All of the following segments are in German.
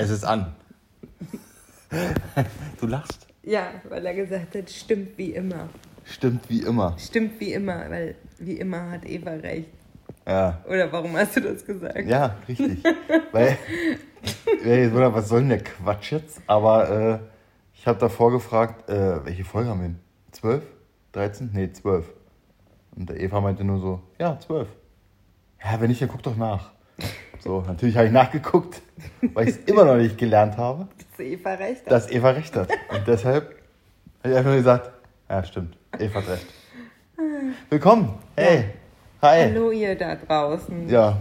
Es ist an. Du lachst. Ja, weil er gesagt hat, stimmt wie immer. Stimmt wie immer. Stimmt wie immer, weil wie immer hat Eva recht. Ja. Oder warum hast du das gesagt? Ja, richtig. Weil, ey, oder was soll denn der Quatsch jetzt? Aber äh, ich habe davor gefragt, äh, welche Folge haben wir denn? 12? 13? Nee, 12. Und der Eva meinte nur so, ja, 12. Ja, wenn nicht, dann guck doch nach. So, natürlich habe ich nachgeguckt, weil ich es immer noch nicht gelernt habe, Dass Eva recht hat. dass Eva recht hat. Und deshalb habe ich einfach nur gesagt, ja, stimmt, Eva hat recht. Willkommen, hey, hi. Hallo ihr da draußen. Ja,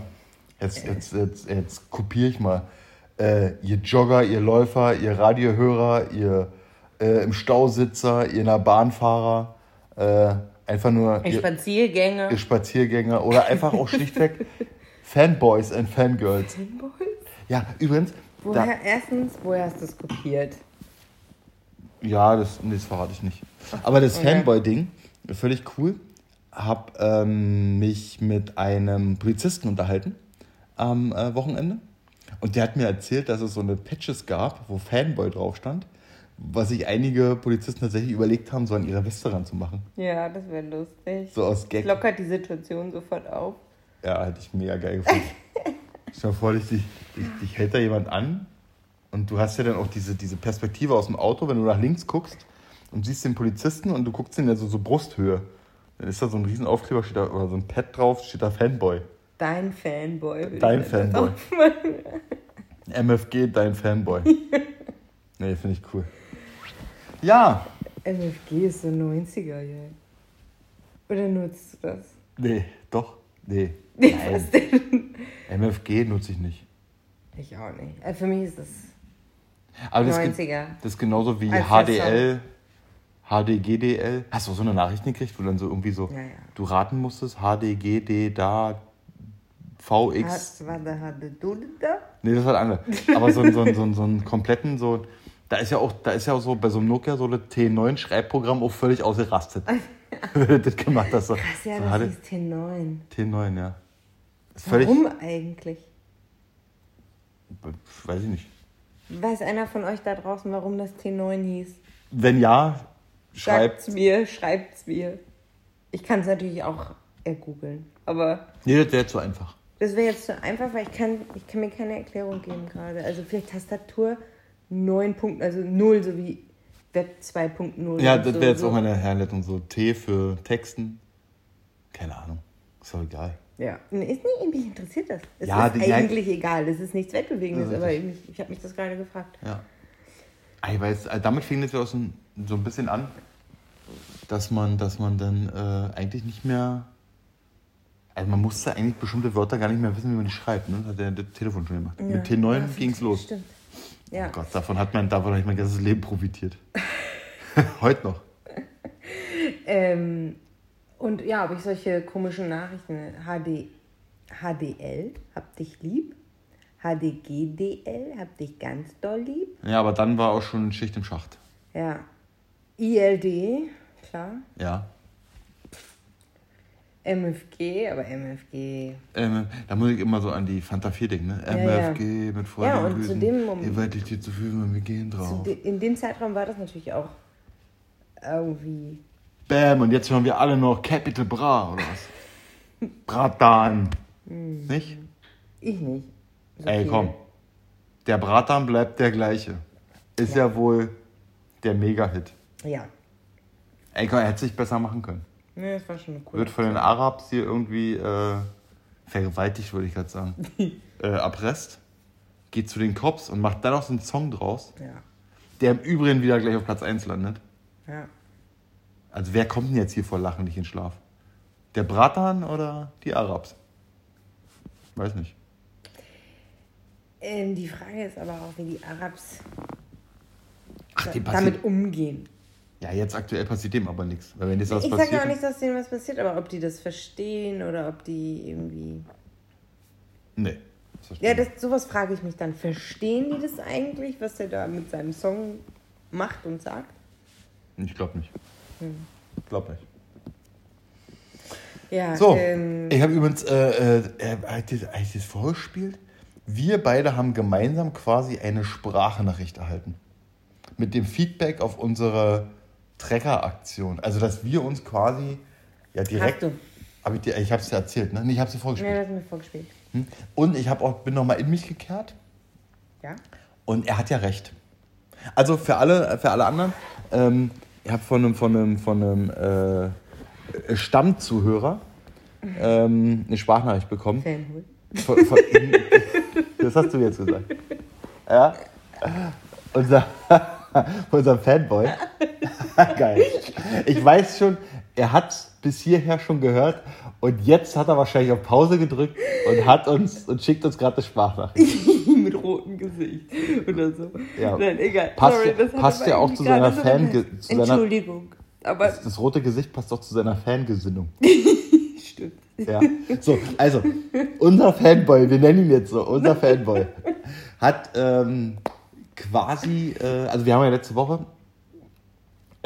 jetzt, jetzt, jetzt, jetzt kopiere ich mal. Äh, ihr Jogger, ihr Läufer, ihr Radiohörer, ihr äh, im Stausitzer, ihr in der Bahnfahrer, äh, einfach nur ihr, Spaziergänge. ihr Spaziergänger oder einfach auch schlichtweg Fanboys and Fangirls. Fanboys? Ja, übrigens, da, Woher, erstens, woher hast du es kopiert? ja, das, nee, das verrate ich nicht. Aber das Okay. Fanboy-Ding, völlig cool. Hab ähm, mich mit einem Polizisten unterhalten am äh, Wochenende. Und der hat mir erzählt, dass es so eine Patches gab, wo Fanboy drauf stand, was sich einige Polizisten tatsächlich überlegt haben, so an ihre Weste ranzumachen. Ja, das wäre lustig. So aus Das Gag. lockert die Situation sofort auf. Ja, hätte ich mega geil gefunden. Stell dir vor, dich, dich, dich, dich hält da jemand an und du hast ja dann auch diese, diese Perspektive aus dem Auto, wenn du nach links guckst und siehst den Polizisten und du guckst ihn ja so, so Brusthöhe. Dann ist da so ein riesen Aufkleber steht da, oder so ein Pad drauf, steht da Fanboy. Dein Fanboy. Dein Fanboy. MFG, dein Fanboy. nee, finde ich cool. Ja, MFG ist so 90er, ja. Oder nutzt du das? nee, doch, nee. Nee, Nein. was denn? MFG nutze ich nicht. Ich auch nicht. Also für mich ist das Aber das, ist ge- 90er. das ist genauso wie Als HDL, HDGDL. Hast du auch so eine Nachricht gekriegt, wo dann so irgendwie so Ja, ja. du raten musstest? HDGD, da, VX. War da? Du da? Nee, das war das andere. Aber so, so, so, so einen kompletten, so. Da ist ja auch, da ist ja auch so bei so einem Nokia so ein T9-Schreibprogramm auch völlig ausgerastet. Das gemacht hast. So, Krass, ja, so das ist T9. T9, ja. Ist. Warum eigentlich? Weiß ich nicht. Weiß einer von euch da draußen, warum das T9 hieß? Wenn ja, schreibt. Schreibt's mir, schreibt's mir. Ich kann es natürlich auch ergoogeln. Aber Nee, das wäre zu einfach. das wäre jetzt zu einfach, weil ich kann, ich kann mir keine Erklärung geben gerade. Also vielleicht Tastatur 9 Punkt, also 0, so wie Web 2.0. Ja, das so, wäre jetzt so. auch meine Herleitung. So T für Texten. Keine Ahnung. Ist doch egal. Ja, ist nicht, mich interessiert das. Es Ja, ist eigentlich egal, es ist nichts Weltbewegendes, Ja, aber ich, ich habe mich das gerade gefragt. Ja. Ich weiß, äh, damit fing das ja auch so ein, so ein bisschen an, dass man, dass man dann äh, eigentlich nicht mehr. Also man musste eigentlich bestimmte Wörter gar nicht mehr wissen, wie man die schreibt. Ne? Das hat ja das Telefon schon gemacht. Mit Ja, T9 ja, ging's los. Stimmt. Ja. Oh Gott, davon hat man, davon habe ich mein ganzes Leben profitiert. Heute noch. Ähm, und ja, ob ich solche komischen Nachrichten, HD, HDL, hab dich lieb, HDGDL, hab dich ganz doll lieb, Ja, aber dann war auch schon Schicht im Schacht. ja, ILD, klar, Ja. MFG, aber MFG, Ähm, da muss ich immer so an die Fanta 4 denken, ne? Ja, ja. MFG mit Freude Ja, und zu dem Moment- Ihr werdet dir zu fühlen, wenn wir gehen drauf. de, in dem Zeitraum war das natürlich auch irgendwie, Bam, und jetzt hören wir alle noch Capital Bra, oder was? Bratan. Hm. Nicht? ich nicht. So Ey, viel. komm. Der Bratan bleibt der gleiche. Ist ja, wohl der Mega-Hit. Ja, Ey, komm, er hätte sich besser machen können. Ne, das war schon cool. Wird von den Arabs hier irgendwie äh, vergewaltigt, würde ich gerade sagen. äh, erpresst. Geht zu den Cops und macht dann noch so einen Song draus, Ja, der im Übrigen wieder gleich auf Platz 1 landet. ja. Also wer kommt denn jetzt hier vor Lachen nicht in Schlaf? Der Bratan oder die Arabs? Weiß nicht. Ähm, die Frage ist aber auch, wie die Arabs Ach, damit passiert. umgehen. Ja, jetzt aktuell passiert dem aber nichts. Weil wenn jetzt was Ich sage ja auch nicht, dass denen was passiert, aber ob die das verstehen oder ob die irgendwie. Nee. das Ja, das, sowas frage ich mich dann. Verstehen die das eigentlich, was er da mit seinem Song macht und sagt? Ich glaube nicht. Hm. Ich glaube nicht. Ja, So, ähm, ich habe übrigens, äh, äh, äh, das, das vorgespielt? wir beide haben gemeinsam quasi eine Sprachnachricht erhalten. Mit dem Feedback auf unsere Trecker-Aktion. Also, dass wir uns quasi ja direkt. Hast du? Hab ich dir, ich habe es dir erzählt, ne? Nee, ich habe es dir vorgespielt. Ja, das mir vorgespielt. Hm? Und ich hab auch, bin nochmal in mich gekehrt Ja? und er hat ja recht. Also für alle, für alle anderen, ähm, ich habe von einem, von einem, von einem äh, Stammzuhörer ähm, eine Sprachnachricht bekommen. Fanboy. Von, von, das hast du jetzt gesagt. Ja. Unser, unser Fanboy. Geil. Ich weiß schon, er hat bis hierher schon gehört und jetzt hat er wahrscheinlich auf Pause gedrückt und hat uns und schickt uns gerade eine Sprachnachricht. Mit rotem Gesicht oder so. Ja. Nein, egal. Passt Sorry, ja- das hat passt ja auch zu seiner gerade Fan- so zu seiner- Entschuldigung. Aber Das rote Gesicht passt doch zu seiner Fangesinnung. stimmt. Ja. So, also, unser Fanboy, wir nennen ihn jetzt so, unser Fanboy, hat ähm, quasi, äh, also wir haben ja letzte Woche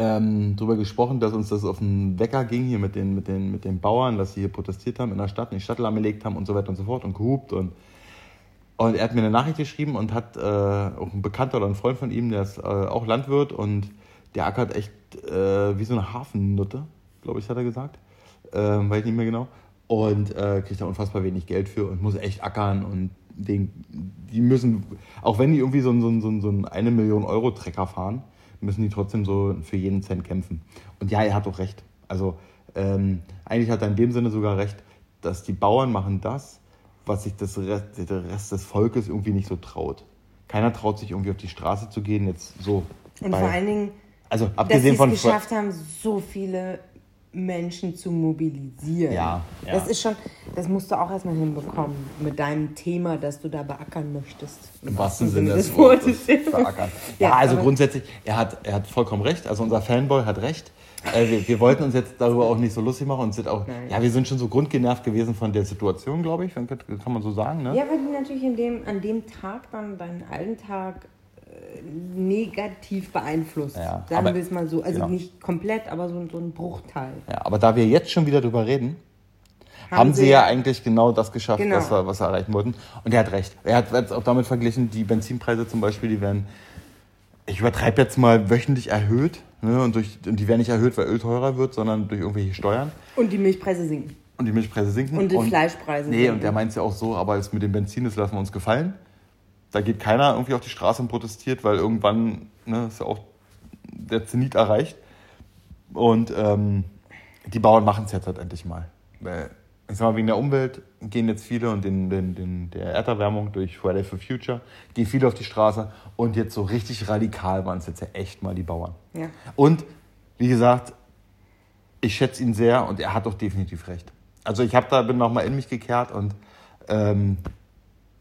ähm, darüber gesprochen, dass uns das auf den Wecker ging hier mit den, mit, den, mit den Bauern, dass sie hier protestiert haben in der Stadt, in die Stadt lahmgelegt haben und so weiter und so fort und gehupt und und er hat mir eine Nachricht geschrieben und hat äh, auch ein Bekannter oder ein Freund von ihm, der ist äh, auch Landwirt und der ackert echt äh, wie so eine Hafennutte, glaube ich, hat er gesagt. Ähm, weiß ich nicht mehr genau. Und äh, kriegt da unfassbar wenig Geld für und muss echt ackern und den, die müssen, auch wenn die irgendwie so, so, so, so einen eine Million Euro Trecker fahren, müssen die trotzdem so für jeden Cent kämpfen. Und ja, er hat auch recht. Also ähm, eigentlich hat er in dem Sinne sogar recht, dass die Bauern machen das, was sich das Rest, der Rest des Volkes irgendwie nicht so traut. Keiner traut sich irgendwie auf die Straße zu gehen, jetzt so. Und bei- vor allen Dingen, also dass sie abgesehen es geschafft haben, so viele Menschen zu mobilisieren. Ja, ja. Das ist schon, das musst du auch erstmal hinbekommen mit deinem Thema, das du da beackern möchtest. Im wahrsten Sinne des Wortes. Verackern. Ja, Ja, also grundsätzlich, er hat, er hat vollkommen recht. Also unser Fanboy hat recht. Äh, wir, wir wollten uns jetzt darüber auch nicht so lustig machen und sind auch, Nein. ja, wir sind schon so grundgenervt gewesen von der Situation, glaube ich, kann, kann man so sagen, ne? Ja, weil die natürlich in dem, an dem Tag dann deinen Alltag äh, negativ beeinflusst. Ja, Sagen aber- wir es mal so. Also genau. nicht komplett, aber so, so ein Bruchteil. Ja, aber da wir jetzt schon wieder drüber reden, haben, sie ja eigentlich genau das geschafft, Genau. was, wir, was wir erreichen wollten. Und er hat recht. Er hat jetzt auch damit verglichen, die Benzinpreise zum Beispiel, die werden, ich übertreibe jetzt mal, wöchentlich erhöht. Ne? Und, durch, und die werden nicht erhöht, weil Öl teurer wird, sondern durch irgendwelche Steuern. Und die Milchpreise sinken. Und die Milchpreise sinken. Und die Fleischpreise Nee, sinken. und der meint es ja auch so, aber jetzt mit dem Benzin, das lassen wir uns gefallen. Da geht keiner irgendwie auf die Straße und protestiert, weil irgendwann ne, ist ja auch der Zenit erreicht. Und ähm, die Bauern machen es jetzt halt endlich mal. Ich sag mal, wegen der Umwelt gehen jetzt viele und den, den, den, der Erderwärmung durch Friday for Future gehen viele auf die Straße. Und jetzt so richtig radikal waren es jetzt ja echt mal die Bauern. Ja. Und wie gesagt, ich schätze ihn sehr und er hat doch definitiv recht. Also ich habe da bin noch mal in mich gekehrt und ähm,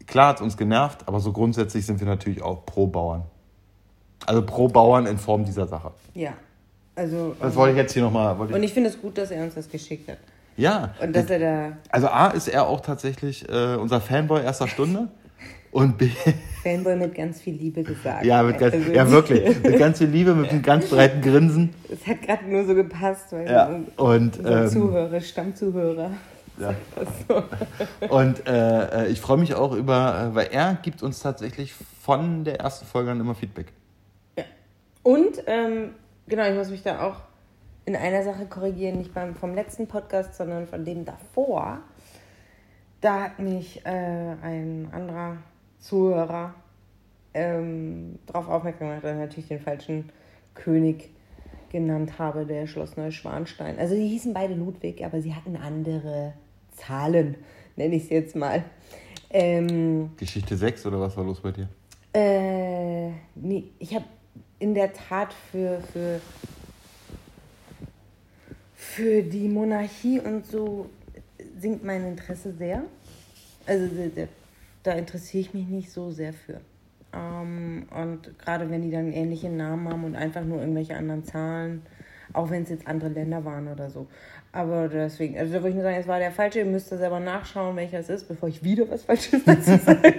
klar hat es uns genervt, aber so grundsätzlich sind wir natürlich auch pro Bauern. Also pro Bauern in Form dieser Sache. Ja. Also, Das wollte ich jetzt hier nochmal. und ich finde es gut, dass er uns das geschickt hat. Ja. Und dass er da Also A ist er auch tatsächlich äh, unser Fanboy erster Stunde. Und B, Fanboy mit ganz viel Liebe gesagt. ja, mit ganz, Also, ja wirklich, mit ganz viel Liebe, mit einem ganz breiten Grinsen. Es hat gerade nur so gepasst, weil Ja, un- und, unser ähm, Zuhörer, Stammzuhörer. Ja. So. Und äh, ich freue mich auch über, äh, weil er gibt uns tatsächlich von der ersten Folge an immer Feedback. Und, ähm, genau, ich muss mich da auch in einer Sache korrigieren, nicht beim, vom letzten Podcast, sondern von dem davor. Da hat mich äh, ein anderer Zuhörer ähm, darauf aufmerksam gemacht, dass ich natürlich den falschen König genannt habe, der Schloss Neuschwanstein. Also die hießen beide Ludwig, aber sie hatten andere Zahlen, nenne ich es jetzt mal. Ähm, Geschichte 6 oder was war los bei dir? äh, nee, ich habe in der Tat für, für, für die Monarchie und so sinkt mein Interesse sehr. Also da- interessiere ich mich nicht so sehr für. Ähm, und gerade wenn die dann ähnliche Namen haben und einfach nur irgendwelche anderen Zahlen, auch wenn es jetzt andere Länder waren oder so. Aber deswegen, also da würde ich nur sagen, es war der falsche, ihr müsst da selber nachschauen, welcher es ist, bevor ich wieder was Falsches dazu sage.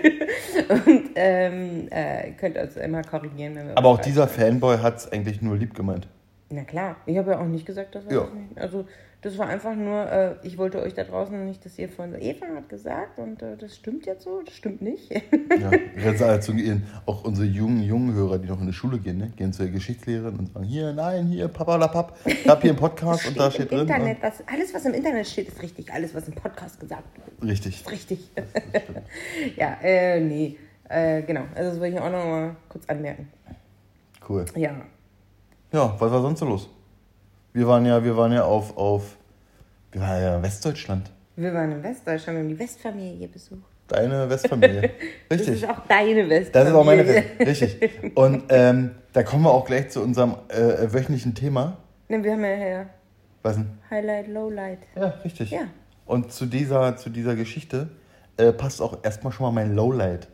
und ähm, äh, könnt uns immer korrigieren, wenn wir Aber auch dieser Fanboy hat es eigentlich nur lieb gemeint. Na klar, ich habe ja auch nicht gesagt, dass wir Ja. das nicht. Also Das war einfach nur, äh, ich wollte euch da draußen nicht, dass ihr von Eva hat gesagt und äh, das stimmt jetzt so, das stimmt nicht. Ja, zu gehen, auch unsere jungen, jungen Hörer, die noch in die Schule gehen, ne, gehen zur Geschichtslehrerin und sagen, hier, nein, hier, Papa la Papp, ich habe hier einen Podcast und da steht drin. ne? Internet, was, alles, was im Internet steht, ist richtig. Alles, was im Podcast gesagt wird, richtig. ist richtig. ja, äh, nee. Äh, genau, also das wollte ich auch noch mal kurz anmerken. Cool. Ja. Ja, was war sonst so los? Wir waren ja, wir waren ja auf, auf, wir waren ja in Westdeutschland. Wir waren in Westdeutschland, wir haben die Westfamilie besucht. Deine Westfamilie. Das Richtig. ist auch deine Westfamilie. Das ist auch meine Welt. Richtig. Und ähm, da kommen wir auch gleich zu unserem äh, wöchentlichen Thema. Ne, wir haben ja hier Was denn? Highlight, Lowlight. Ja, richtig. Ja. Und zu dieser, zu dieser Geschichte äh, passt auch erstmal schon mal mein Lowlight.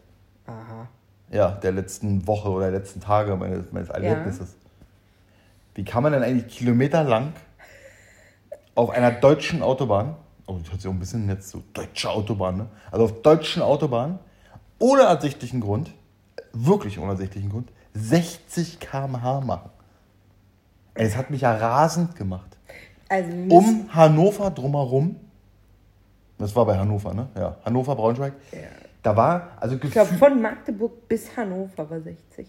Aha. Ja, der letzten Woche oder der letzten Tage meines, meines Erlebnisses. Wie kann man denn eigentlich kilometerlang auf einer deutschen Autobahn, oh, das hört sich auch ein bisschen jetzt so, deutsche Autobahn, ne? Also auf deutschen Autobahnen, ohne ersichtlichen Grund, wirklich ohne ersichtlichen Grund, 60 km/h machen? Es hat mich ja rasend gemacht. Also Um Hannover drumherum, das war bei Hannover, ne? Ja, Hannover, Braunschweig. Da war, also Ich glaube, von Magdeburg bis Hannover war 60.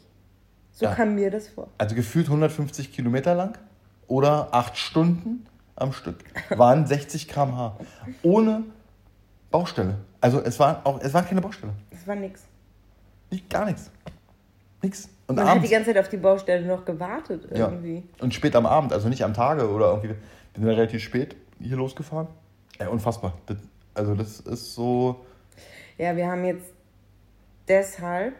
So Ja. kam mir das vor. also gefühlt 150 Kilometer lang oder 8 Stunden am Stück waren 60 km/h. Ohne Baustelle. Also es war auch, es war keine Baustelle. Das war nix. Nicht, gar nichts. Nix. Und Man hat die ganze Zeit auf die Baustelle noch gewartet ja. irgendwie. Und spät am Abend, also nicht am Tage oder irgendwie. Wir sind ja relativ spät hier losgefahren. Ja, unfassbar. Das, also das ist so. Ja, wir haben jetzt deshalb,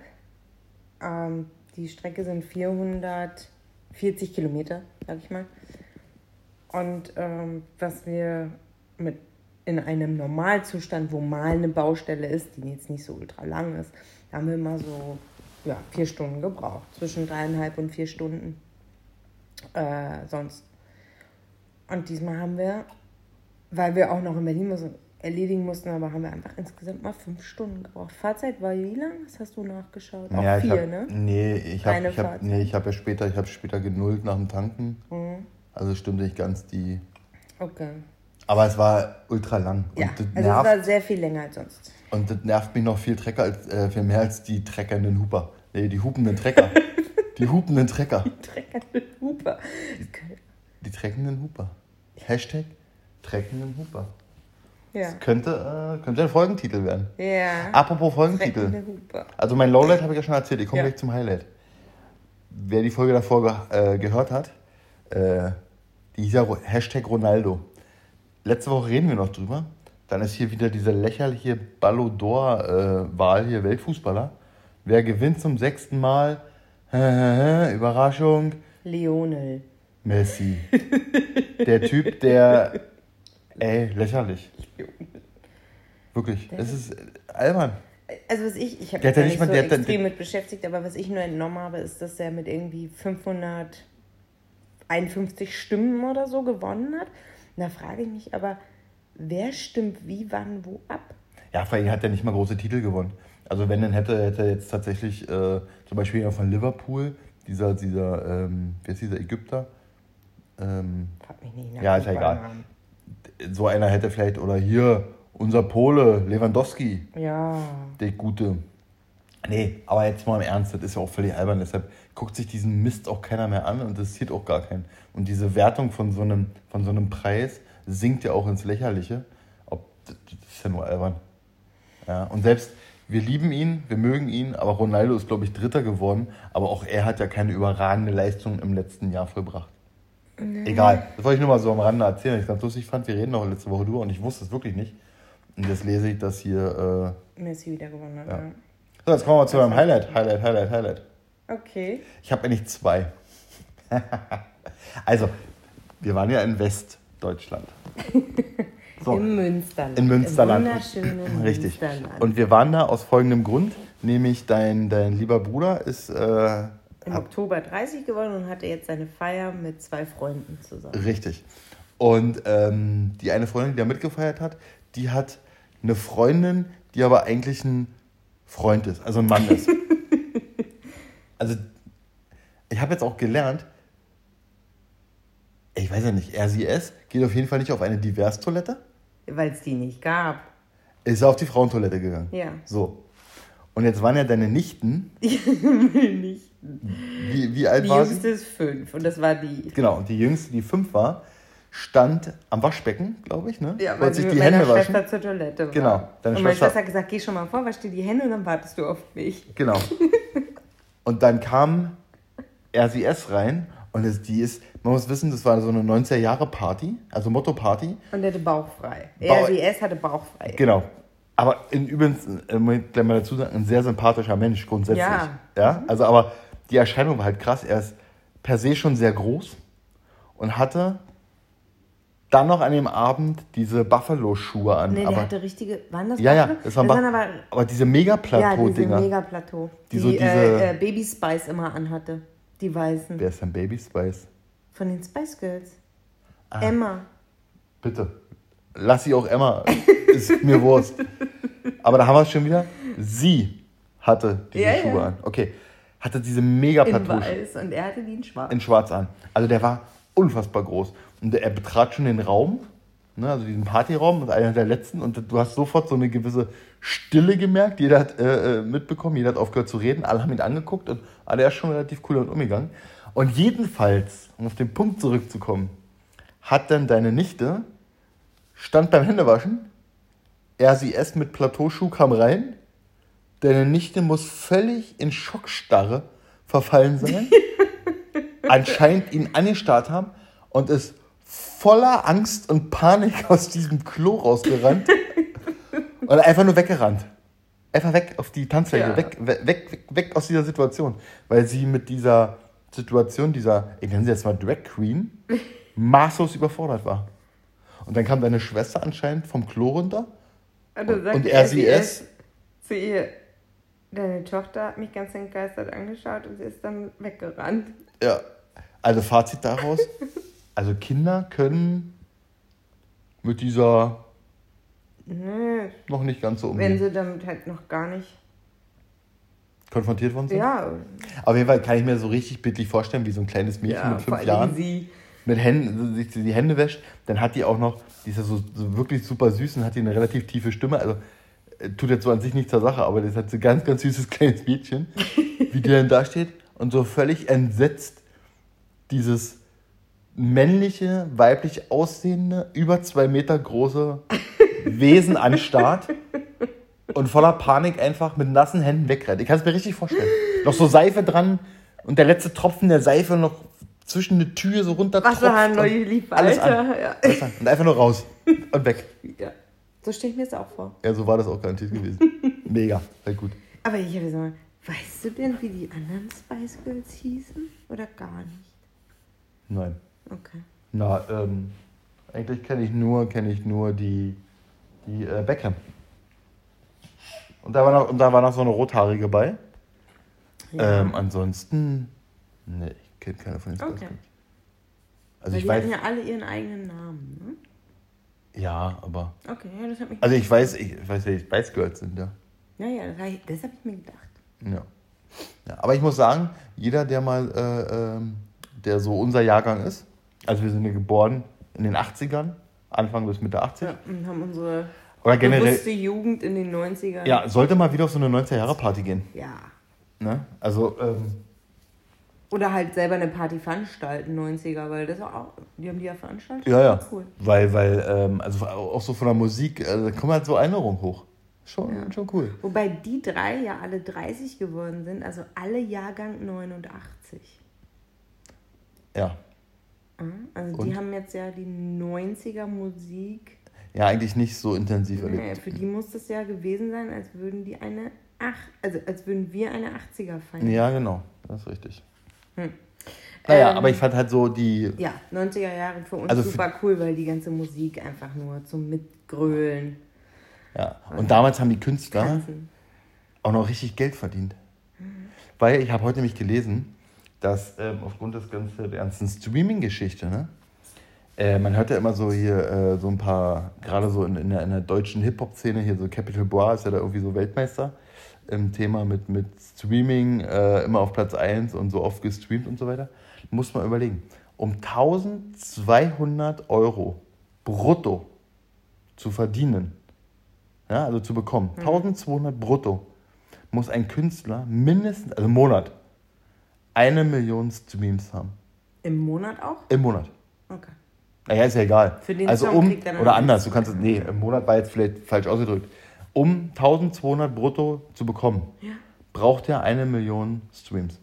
ähm, die Strecke sind 440 Kilometer, sag ich mal. Und ähm, was wir mit in einem Normalzustand, wo mal eine Baustelle ist, die jetzt nicht so ultra lang ist, da haben wir mal so ja, vier Stunden gebraucht. Zwischen dreieinhalb und vier Stunden. Äh, sonst. Und diesmal haben wir, weil wir auch noch in Berlin müssen, erledigen mussten, aber haben wir einfach insgesamt mal fünf Stunden gebraucht. Fahrzeit war wie lang? Das hast du nachgeschaut? Auch ja, ich vier, hab, ne? Nee, ich habe ich hab, nee, ich hab ja später, ich habe später genullt nach dem Tanken. Mhm. Also stimmte nicht ganz die. Okay. Aber es war ultra lang. Und, Ja, das also es war sehr viel länger als sonst. und das nervt mich noch viel, Trecker als, äh, viel mehr als die treckernden Huper. Nee, die hupenden Trecker. die hupenden Trecker. Treckernde Hupe. Die treckenden Huper. Hashtag treckenden Huper. Ja. Könnte, äh, könnte ein Folgentitel werden. Ja. Apropos Folgentitel. Also mein Lowlight habe ich ja schon erzählt, ich komme Ja. gleich zum Highlight. Wer die Folge davor ge äh, gehört hat, äh, die hieß ja Ro- Hashtag Ronaldo. Letzte Woche reden wir noch drüber. Dann ist hier wieder diese lächerliche Ballon d'Or-Wahl hier, Weltfußballer. Wer gewinnt zum sechsten Mal? Überraschung, Lionel. Messi. Der Typ, der... Ey, lächerlich. Wirklich, es ist albern. Also was ich, ich habe Der mich nicht mal- so der hat dann- extrem mit beschäftigt, aber was ich nur entnommen habe, ist, dass er mit irgendwie 551 Stimmen oder so gewonnen hat. Und da frage ich mich aber, wer stimmt wie, wann, wo ab? Ja, vor allem hat er nicht mal große Titel gewonnen. Also wenn, dann hätte, hätte er jetzt tatsächlich äh, zum Beispiel von Liverpool, dieser, dieser, ähm, wer ist dieser Ägypter? Ähm, Frag mich nicht nach Ja, ist ja egal. Fußballnamen. So einer hätte vielleicht, oder hier, unser Pole, Lewandowski, Ja. der Gute. Nee, aber jetzt mal im Ernst, das ist ja auch völlig albern. Deshalb guckt sich diesen Mist auch keiner mehr an und interessiert auch gar keinen. Und diese Wertung von so einem, von so einem Preis sinkt ja auch ins Lächerliche. Ob, das ist ja nur albern. Ja, und selbst wir lieben ihn, wir mögen ihn, aber Ronaldo ist, glaube ich, Dritter geworden. Aber auch er hat ja keine überragende Leistung im letzten Jahr vollbracht. Egal, das wollte ich nur mal so am Rande erzählen. weil Ich ganz lustig fand, wir reden noch letzte Woche drüber und ich wusste es wirklich nicht. Und jetzt lese ich das hier. Äh, Messi wieder gewonnen hat. Ja. Ja. so, jetzt kommen wir zu meinem Highlight. Highlight, Highlight, Highlight. Okay. Ich habe eigentlich zwei. also, wir waren ja in Westdeutschland. So, Im Münsterland. in Münsterland. Im wunderschönen Richtig. Münsterland. Und wir waren da aus folgendem Grund, nämlich dein, dein lieber Bruder ist äh, Im Oktober 30 geworden und hatte jetzt seine Feier mit zwei Freunden zusammen. richtig. Und ähm, die eine Freundin, die da mitgefeiert hat, die hat eine Freundin, die aber eigentlich ein Freund ist, also ein Mann ist. also ich habe jetzt auch gelernt, Ich weiß ja nicht, RCS geht auf jeden Fall nicht auf eine Divers-Toilette. Weil es die nicht gab. Ist auf die Frauentoilette gegangen. Ja. So. Und jetzt waren ja deine Nichten. nicht. Wie, wie alt Die war sie? jüngste ist fünf und das war die. Genau, und die jüngste, die fünf war, stand am Waschbecken, glaube ich, ne? Ja, Wollte weil sich sie die mit meiner Hände waschen. Schwester zur Toilette war. Genau, deine und meine Schwester- Schwester hat gesagt, geh schon mal vor, wasch dir die Hände und dann wartest du auf mich. Genau. Und dann kam RCS rein und es, die ist, man muss wissen, das war so eine 90er-Jahre-Party, also Motto-Party. Und der hatte Bauch frei. Bauch- RDS hatte Bauch frei. Genau. Aber in, übrigens, äh, muss ich gleich mal dazu sagen, ein sehr sympathischer Mensch grundsätzlich. Ja. ja. Also, aber die Erscheinung war halt krass. Er ist per se schon sehr groß und hatte dann noch an dem Abend diese Buffalo-Schuhe an. Nee, der aber, hatte richtige. Waren das ja, ja, das waren, das waren aber. aber diese Ja, diese Mega-Plateau-Dinger. Mega-Plateau. Die, Die so diese- äh, äh, Baby Spice immer anhatte. Die weißen. Wer ist denn Baby Spice? Von den Spice Girls. Ah. Emma. Bitte. Lass sie auch Emma. Ist mir Wurst. Aber da haben wir es schon wieder. Sie hatte diese Ja, ja. Schuhe an. Okay. Hatte diese In Mega-Plateau weiß. Und er hatte die in schwarz. in schwarz an. Also der war unfassbar groß. Und er betrat schon den Raum, ne, also diesen Partyraum, das einer der letzten. Und du hast sofort so eine gewisse Stille gemerkt. Jeder hat äh, äh, mitbekommen, jeder hat aufgehört zu reden. Alle haben ihn angeguckt und alle ist schon relativ cool damit umgegangen. Und jedenfalls, um auf den Punkt zurückzukommen, hat dann deine Nichte, stand beim Händewaschen, RCS mit Plateauschuh kam rein, deine Nichte muss völlig in Schockstarre verfallen sein, anscheinend ihn angestarrt haben und ist voller Angst und Panik aus diesem Klo rausgerannt und einfach nur weggerannt. Einfach weg auf die Tanzfläche, Ja. weg, weg, weg, weg aus dieser Situation. Weil sie mit dieser Situation, dieser, ich nenne sie jetzt mal Drag Queen, maßlos überfordert war. Und dann kam deine Schwester anscheinend vom Klo runter Und, dann und sagte RCS, zu ihr, deine Tochter hat mich ganz entgeistert angeschaut und sie ist dann weggerannt. ja, also Fazit daraus, also Kinder können mit dieser Nö, noch nicht ganz so wenn umgehen. sie damit halt noch gar nicht. Konfrontiert worden sind? Ja, Auf jeden Fall kann ich mir so richtig bildlich vorstellen, wie so ein kleines Mädchen ja mit fünf Jahren sie. mit Händen, sich die Hände wäscht. Dann hat die auch noch, die ist ja so, so wirklich super süß und hat die eine relativ tiefe Stimme. Also tut jetzt so an sich nichts zur Sache, aber das hat so ein ganz, ganz süßes kleines Mädchen, wie die dann da steht und so völlig entsetzt dieses männliche, weiblich aussehende, über zwei Meter große Wesen anstarrt und voller Panik einfach mit nassen Händen wegrennt. Ich kann es mir richtig vorstellen. Noch so Seife dran und der letzte Tropfen der Seife noch zwischen die Tür so runter Wasserhahn, neue lief alles weiter. an. Ja. Und einfach nur raus und weg. ja. So stelle ich mir das auch vor. Ja, so war das auch garantiert gewesen. Mega, sehr gut. Aber ich habe mal, weißt du denn, wie die anderen Spice Girls hießen? Oder gar nicht? Nein. Okay. Na, ähm, eigentlich kenne ich nur, kenne ich nur die, die äh, Beckham. Und da war noch, und da war noch so eine rothaarige bei. Ja. Ähm, ansonsten, ne, ich kenne keine von den Spice Okay. Girls. Also Weil ich die weiß, hatten ja alle ihren eigenen Namen, ja, aber? Okay, ja, das hat mich. also ich weiß, ich weiß, wer die Spice Girls sind, ja. ja, ja, das, hab ich- das habe ich mir gedacht. Ja. ja. Aber ich muss sagen, jeder, der mal, äh, ähm, der so unser Jahrgang ist, also wir sind ja geboren in den 80ern, Anfang bis Mitte 80, Ja, und haben unsere oder generell, bewusste Jugend in den 90ern. ja, sollte mal wieder auf so eine 90er-Jahre-Party gehen. Ja. Ne? Also, ähm, Oder halt selber eine Party veranstalten, 90er, weil das auch, die haben die ja veranstaltet. ja, ja. Cool. Weil, weil, ähm, also auch so von der Musik, also, da kommen halt so Erinnerungen hoch. Schon, Ja. schon cool. Wobei die drei ja alle 30 geworden sind, also alle Jahrgang 89. Ja. Mhm, Also Und? die haben jetzt ja die 90er Musik. Ja, eigentlich nicht so intensiv erlebt. für die muss das ja gewesen sein, als würden die eine ach, also als würden wir eine 80er feiern. Ja, genau. Das ist richtig. Hm. Naja, Ähm, aber ich fand halt so die, Ja, 90er Jahre für uns Also für- super cool, weil die ganze Musik einfach nur zum Mitgrölen, ja. Und damals haben die Künstler tanzen. auch noch richtig Geld verdient. Weil ich habe heute nämlich gelesen, dass ähm, aufgrund des ganzen, der ganzen Streaming-Geschichte, ne, äh, man hört ja immer so hier äh, so ein paar, gerade so in, in, der, in der deutschen Hip-Hop-Szene, hier so Capital Bra ist ja da irgendwie so Weltmeister im Thema mit, mit Streaming, äh, immer auf Platz 1 und so oft gestreamt und so weiter. Muss man überlegen. um 1200 Euro brutto zu verdienen, ja, also zu bekommen, 1200 brutto, muss ein Künstler mindestens, also im Monat, eine Million Streams haben. Im Monat auch? Im Monat. Okay. Naja, ist ja egal. Für den also Song um, kriegt er oder anders, du kannst es, nee, im Monat war jetzt vielleicht falsch ausgedrückt. Um 1200 brutto zu bekommen, Ja. braucht er eine Million Streams.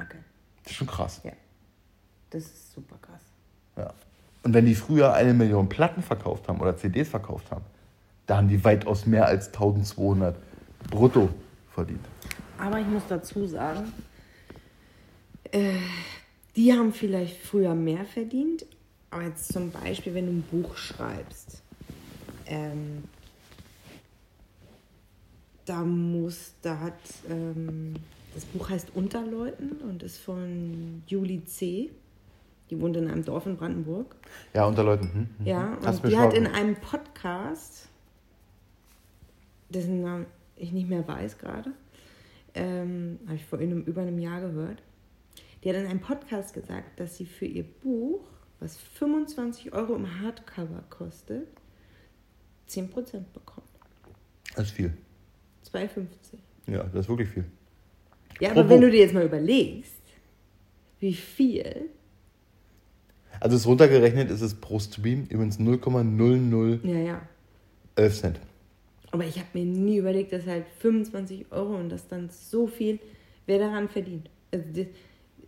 Okay. Das ist schon krass. Ja. Das ist super krass. Ja. Und wenn die früher eine Million Platten verkauft haben oder CDs verkauft haben, da haben die weitaus mehr als 1200 brutto verdient. Aber ich muss dazu sagen, äh, die haben vielleicht früher mehr verdient, aber jetzt zum Beispiel, wenn du ein Buch schreibst, ähm, da muss, da hat, ähm, das Buch heißt Unterleuten und ist von Julie C. Die wohnt in einem Dorf in Brandenburg. Ja, unter Leuten. Hm, hm, Ja, hm. Hast und mir die hat in einem Podcast, dessen Namen ich nicht mehr weiß gerade, ähm, habe ich vor einem, über einem Jahr gehört, die hat in einem Podcast gesagt, dass sie für ihr Buch, was 25 Euro im Hardcover kostet, 10% bekommt. Das ist viel. 2,50. Ja, das ist wirklich viel. Ja, Pro aber wenn Buch. du dir jetzt mal überlegst, wie viel, Also es runtergerechnet ist es pro Stream übrigens 0,0011 ja, ja. Cent. Aber ich habe mir nie überlegt, dass halt 25 Euro und das dann so viel, wer daran verdient. Also das,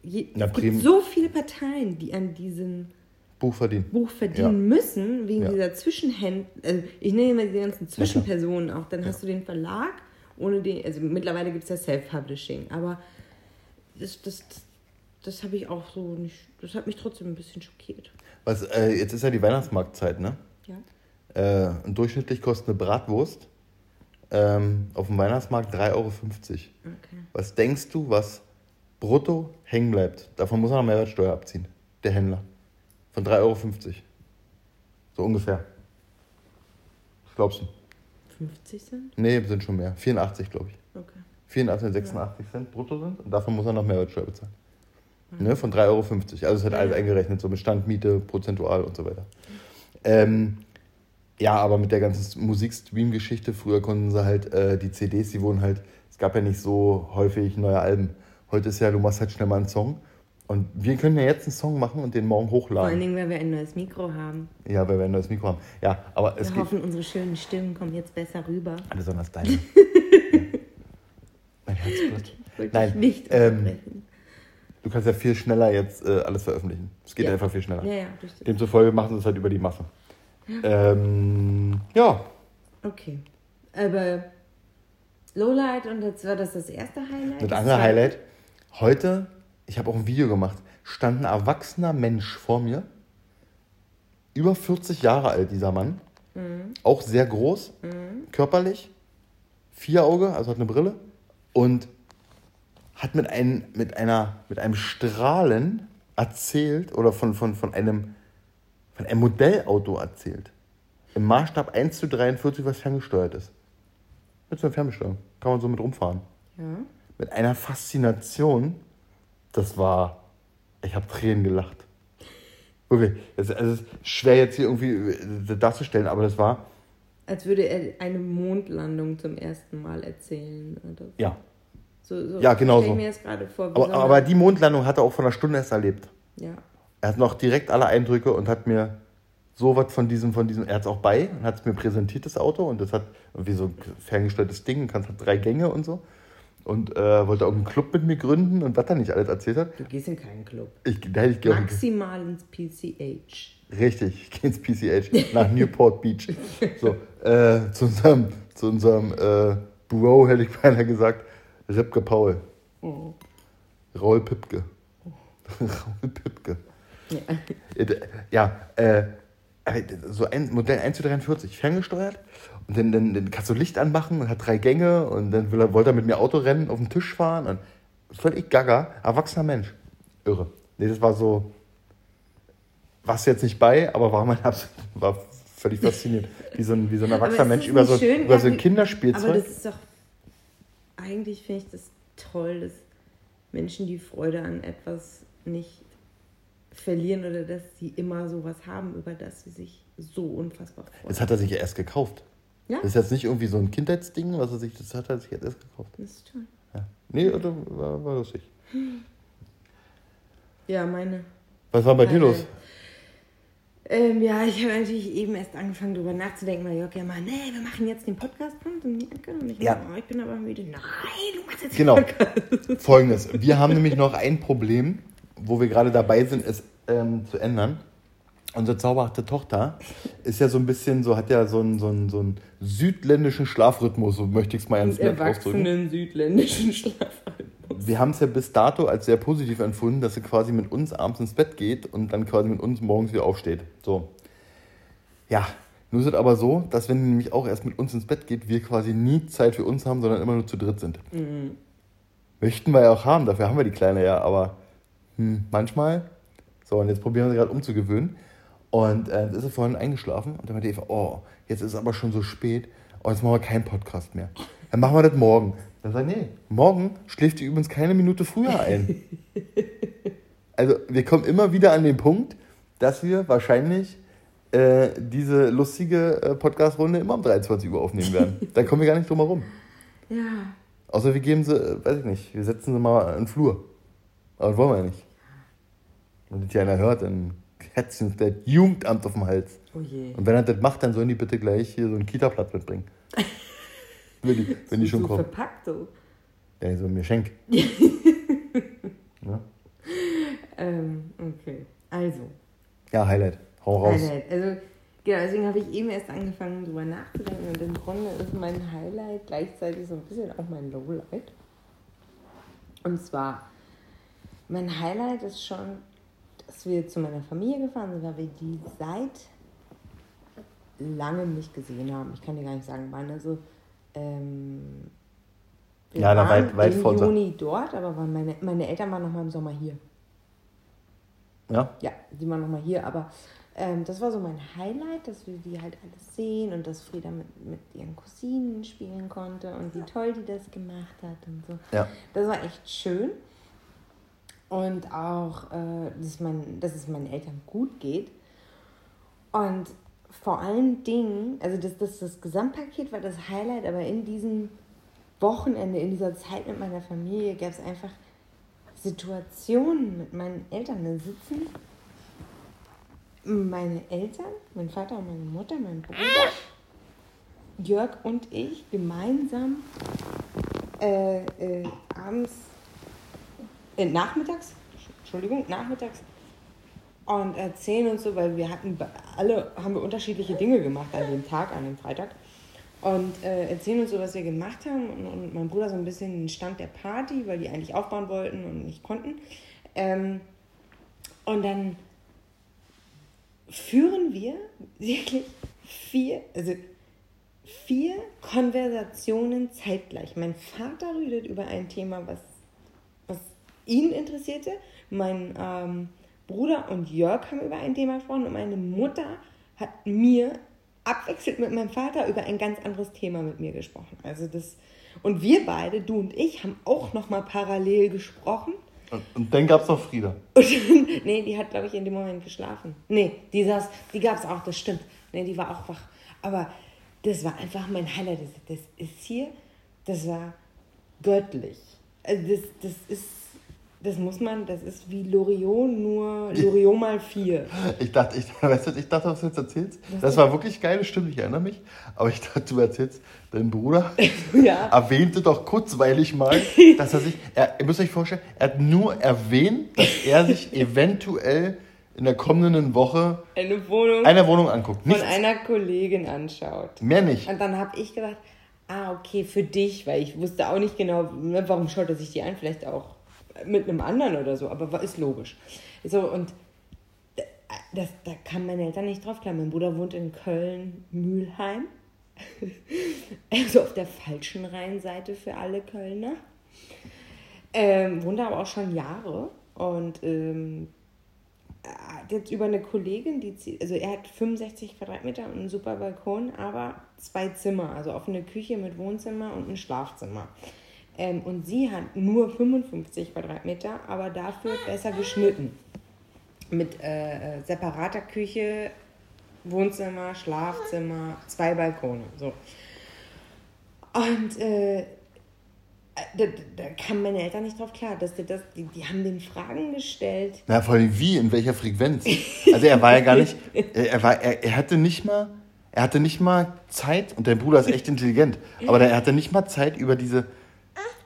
je, Na, es gibt so viele Parteien, die an diesem Buch verdient. Buch verdienen müssen, wegen Ja. dieser Zwischenhändler. Also ich nehme immer die ganzen Zwischenpersonen auch. Dann hast du den Verlag, ohne den, also mittlerweile gibt es ja Self-Publishing, aber das, das, das, habe ich auch so nicht, das hat mich trotzdem ein bisschen schockiert. Was, äh, jetzt ist ja die Weihnachtsmarktzeit, ne? Ja. Äh, durchschnittlich kostet eine Bratwurst ähm, auf dem Weihnachtsmarkt 3,50 Euro. Okay. Was denkst du, was brutto hängen bleibt? Davon muss er noch Mehrwertsteuer abziehen, der Händler. Von 3,50 Euro. So ungefähr. Was glaubst du? 50 Cent? Nee, sind schon mehr. 84, glaube ich. Okay. 84, 86 Cent brutto sind und davon muss er noch Mehrwertsteuer bezahlen. Ne, von 3,50 Euro. Also es hat Ja. alles eingerechnet, so mit Standmiete, prozentual und so weiter. Ähm, ja, aber mit der ganzen Musikstream-Geschichte, früher konnten sie halt äh, die CDs, die wurden halt, es gab ja nicht so häufig neue Alben. Heute ist ja, du machst halt schnell mal einen Song. Und wir können ja jetzt einen Song machen und den morgen Vor allen hochladen. Dingen, weil wir ein neues Mikro haben. Ja, weil wir ein neues Mikro haben. Ja, aber es Wir geht. hoffen, unsere schönen Stimmen kommen jetzt besser rüber. Alles anders deine. Ja. mein Herzblatt. Wollte Nein, ich nicht ähm, unterbrechen. Du kannst ja viel schneller jetzt äh, alles veröffentlichen. Es geht Ja. einfach viel schneller. Ja, ja, das. Demzufolge machen sie es halt über die Masse. Ähm, ja, Okay. Aber Lowlight und jetzt war das das erste Highlight? das andere? Highlight. Heute, ich habe auch ein Video gemacht, stand ein erwachsener Mensch vor mir. Über 40 Jahre alt, dieser Mann. Mhm. Auch sehr groß, körperlich. Vier Auge, also hat eine Brille. Und hat mit, ein, mit, einer, mit einem Strahlen erzählt oder von, von, von, einem, von einem Modellauto erzählt. Im Maßstab 1 zu 43, was ferngesteuert ist. Mit so einer Fernbesteuerung. Kann man so mit rumfahren. Ja. Mit einer Faszination, das war. Ich habe Tränen gelacht. Wirklich. Es, also es ist schwer jetzt hier irgendwie äh, darzustellen, aber das war. Als würde er eine Mondlandung zum ersten Mal erzählen. Oder? Ja. So, so Ja, genau so. ich mir jetzt gerade vor. wie Aber, aber die Mondlandung hat er auch von einer Stunde erst erlebt. Ja. Er hat noch direkt alle Eindrücke und hat mir so was von diesem, von diesem, er hat es auch bei und hat es mir präsentiert, das Auto. Und das hat irgendwie so ein ferngesteuertes Ding, kannst hat drei Gänge und so. Und äh, wollte auch einen Club mit mir gründen und was er nicht alles erzählt hat. Du gehst in keinen Club. Ich, da hätte ich gerne. Maximal ins PCH. Richtig, ich gehe ins PCH nach Newport Beach. So, äh, zu unserem, zu unserem äh, Bro hätte ich beinahe gesagt, Ripke Paul. Oh. Raul Pipke. Raul Pipke. Ja. Ja, äh, so ein Modell 1 zu 43, ferngesteuert. Und dann, dann, dann kannst du Licht anmachen und hat drei Gänge und dann will er, wollte er mit mir Autorennen auf den Tisch fahren. Und völlig gaga, erwachsener Mensch. Irre. Nee, das war so, warst du jetzt nicht bei, aber war mein Abs- war völlig fasziniert. Wie so ein, wie so ein erwachsener Mensch über so, schön? über so ein Kinderspielzeug. Aber das ist doch. Eigentlich finde ich das toll, dass Menschen, die Freude an etwas nicht verlieren oder dass sie immer sowas haben, über das sie sich so unfassbar freuen. Das hat er sich ja erst gekauft. Ja? Das ist jetzt nicht irgendwie so ein Kindheitsding, was er sich, das hat er sich jetzt erst gekauft. Das ist toll. Ja. Nee, oder war, war lustig. Ja, meine. Was war bei dir Meine- los? Ähm, ja, ich habe natürlich eben erst angefangen, darüber nachzudenken, weil Jörg ja mal, nee, wir machen jetzt den Podcast und ich, Ja. oh, ich bin aber müde. Nein, du machst jetzt Genau. den Podcast. Folgendes. Wir haben nämlich noch ein Problem, wo wir gerade dabei sind, es ähm, zu ändern. Unsere zauberhafte Tochter ist ja so ein bisschen, so hat ja so einen, so einen, so einen südländischen Schlafrhythmus, so möchte ich es mal ganz nett ausdrücken. Erwachsenen südländischen Schlafrhythmus. Wir haben es ja bis dato als sehr positiv empfunden, dass sie quasi mit uns abends ins Bett geht und dann quasi mit uns morgens wieder aufsteht. So. Ja, nur ist es aber so, dass wenn sie nämlich auch erst mit uns ins Bett geht, wir quasi nie Zeit für uns haben, sondern immer nur zu dritt sind. Möchten wir ja auch haben, dafür haben wir die Kleine ja, aber hm, manchmal. So, und jetzt probieren wir sie gerade umzugewöhnen. Und äh, dann ist sie vorhin eingeschlafen und dann meinte Eva, oh, jetzt ist es aber schon so spät, oh, jetzt machen wir keinen Podcast mehr. Dann machen wir das morgen. Dann sagt nee, morgen schläft sie übrigens keine Minute früher ein. also wir kommen immer wieder an den Punkt, dass wir wahrscheinlich äh, diese lustige äh, Podcast-Runde immer um 23 Uhr aufnehmen werden. da kommen wir gar nicht drum herum. Ja, Außer wir geben sie, äh, weiß ich nicht, wir setzen sie mal in den Flur. Aber das wollen wir ja nicht. Wenn das ja einer hört, dann uns das Jugendamt auf den Hals. oh je. Und wenn er das macht, dann sollen die bitte gleich hier so einen Kita-Platz mitbringen. wenn die, wenn die schon so kommen. verpackt so. Ja, so mir schenk. ja? Ähm, okay. Also, ja, Highlight. Hau raus. Highlight. Also, genau, deswegen habe ich eben erst angefangen, darüber nachzudenken. Und im Grunde ist mein Highlight gleichzeitig so ein bisschen auch mein Lowlight. Und zwar, mein Highlight ist schon, dass wir zu meiner Familie gefahren sind, weil wir die seit langem nicht gesehen haben. Ich kann dir gar nicht sagen, wann. Also, ähm, wir Ja, waren weit- weit im Juni dort, aber waren meine, meine Eltern waren noch mal im Sommer hier. Ja? Ja, die waren nochmal hier, aber ähm, das war so mein Highlight, dass wir die halt alles sehen und dass Frieda mit, mit ihren Cousinen spielen konnte und wie toll die das gemacht hat und so. Ja. Das war echt schön. Und auch, äh, dass, mein, dass es meinen Eltern gut geht. Und vor allen Dingen, also das, das, das Gesamtpaket war das Highlight, aber in diesem Wochenende, in dieser Zeit mit meiner Familie gab es einfach Situationen mit meinen Eltern. Da sitzen meine Eltern, mein Vater und meine Mutter, mein Bruder, Jörg und ich gemeinsam äh, äh, abends, äh, nachmittags, Entschuldigung, nachmittags und erzählen uns so, weil wir hatten alle haben wir unterschiedliche Dinge gemacht an dem Tag, an dem Freitag. Und äh, erzählen uns so, was wir gemacht haben. Und, und mein Bruder so ein bisschen den Stand der Party, weil die eigentlich aufbauen wollten und nicht konnten. Ähm, und dann führen wir wirklich vier, also vier Konversationen zeitgleich. Mein Vater redet über ein Thema, was ihn interessierte. Mein ähm, Bruder und Jörg haben über ein Thema gesprochen und meine Mutter hat mir abwechselnd mit meinem Vater über ein ganz anderes Thema mit mir gesprochen. Also das und wir beide, du und ich, haben auch noch mal parallel gesprochen. Und, und dann gab es noch Frieda. Und, nee, die hat, glaube ich, in dem Moment geschlafen. Nee, die saß, die gab es auch, das stimmt. Nee, die war auch wach. Aber das war einfach mein Highlight. Das, das ist hier, das war göttlich. Also das, das ist, das muss man, das ist wie Loriot, nur Loriot mal vier. Ich dachte, ich, weißt du, ich dachte, was du jetzt erzählst. Das war wirklich geile Stimme, ich erinnere mich. Aber ich dachte, du erzählst, dein Bruder Ja. erwähnte doch kurzweilig mal, dass er sich, er, ihr müsst euch vorstellen, er hat nur erwähnt, dass er sich eventuell in der kommenden Woche Eine Wohnung eine Wohnung anguckt. von Nichts, einer Kollegin anschaut. mehr nicht. Und dann habe ich gedacht, ah, okay, für dich, weil ich wusste auch nicht genau, ne, warum schaut er sich die ein, vielleicht auch mit einem anderen oder so, aber ist logisch. So, und das, da kann meine Eltern nicht drauf klar. Mein Bruder wohnt in Köln-Mülheim. also auf der falschen Rheinseite für alle Kölner. Ähm, wohnt aber auch schon Jahre und ähm, hat jetzt über eine Kollegin, die also er hat 65 Quadratmeter und einen super Balkon, aber zwei Zimmer, also offene Küche mit Wohnzimmer und ein Schlafzimmer. Ähm, und sie hat nur 55 Quadratmeter, aber dafür besser geschnitten. mit äh, äh, separater Küche, Wohnzimmer, Schlafzimmer, zwei Balkone. So. Und äh, da, da kamen meine Eltern nicht drauf klar. Dass die, das, die, die haben den Fragen gestellt. Na, vor allem wie, in welcher Frequenz? Also er war ja gar nicht, er, war, er, er hatte nicht mal, er hatte nicht mal Zeit, und dein Bruder ist echt intelligent, aber er hatte nicht mal Zeit, über diese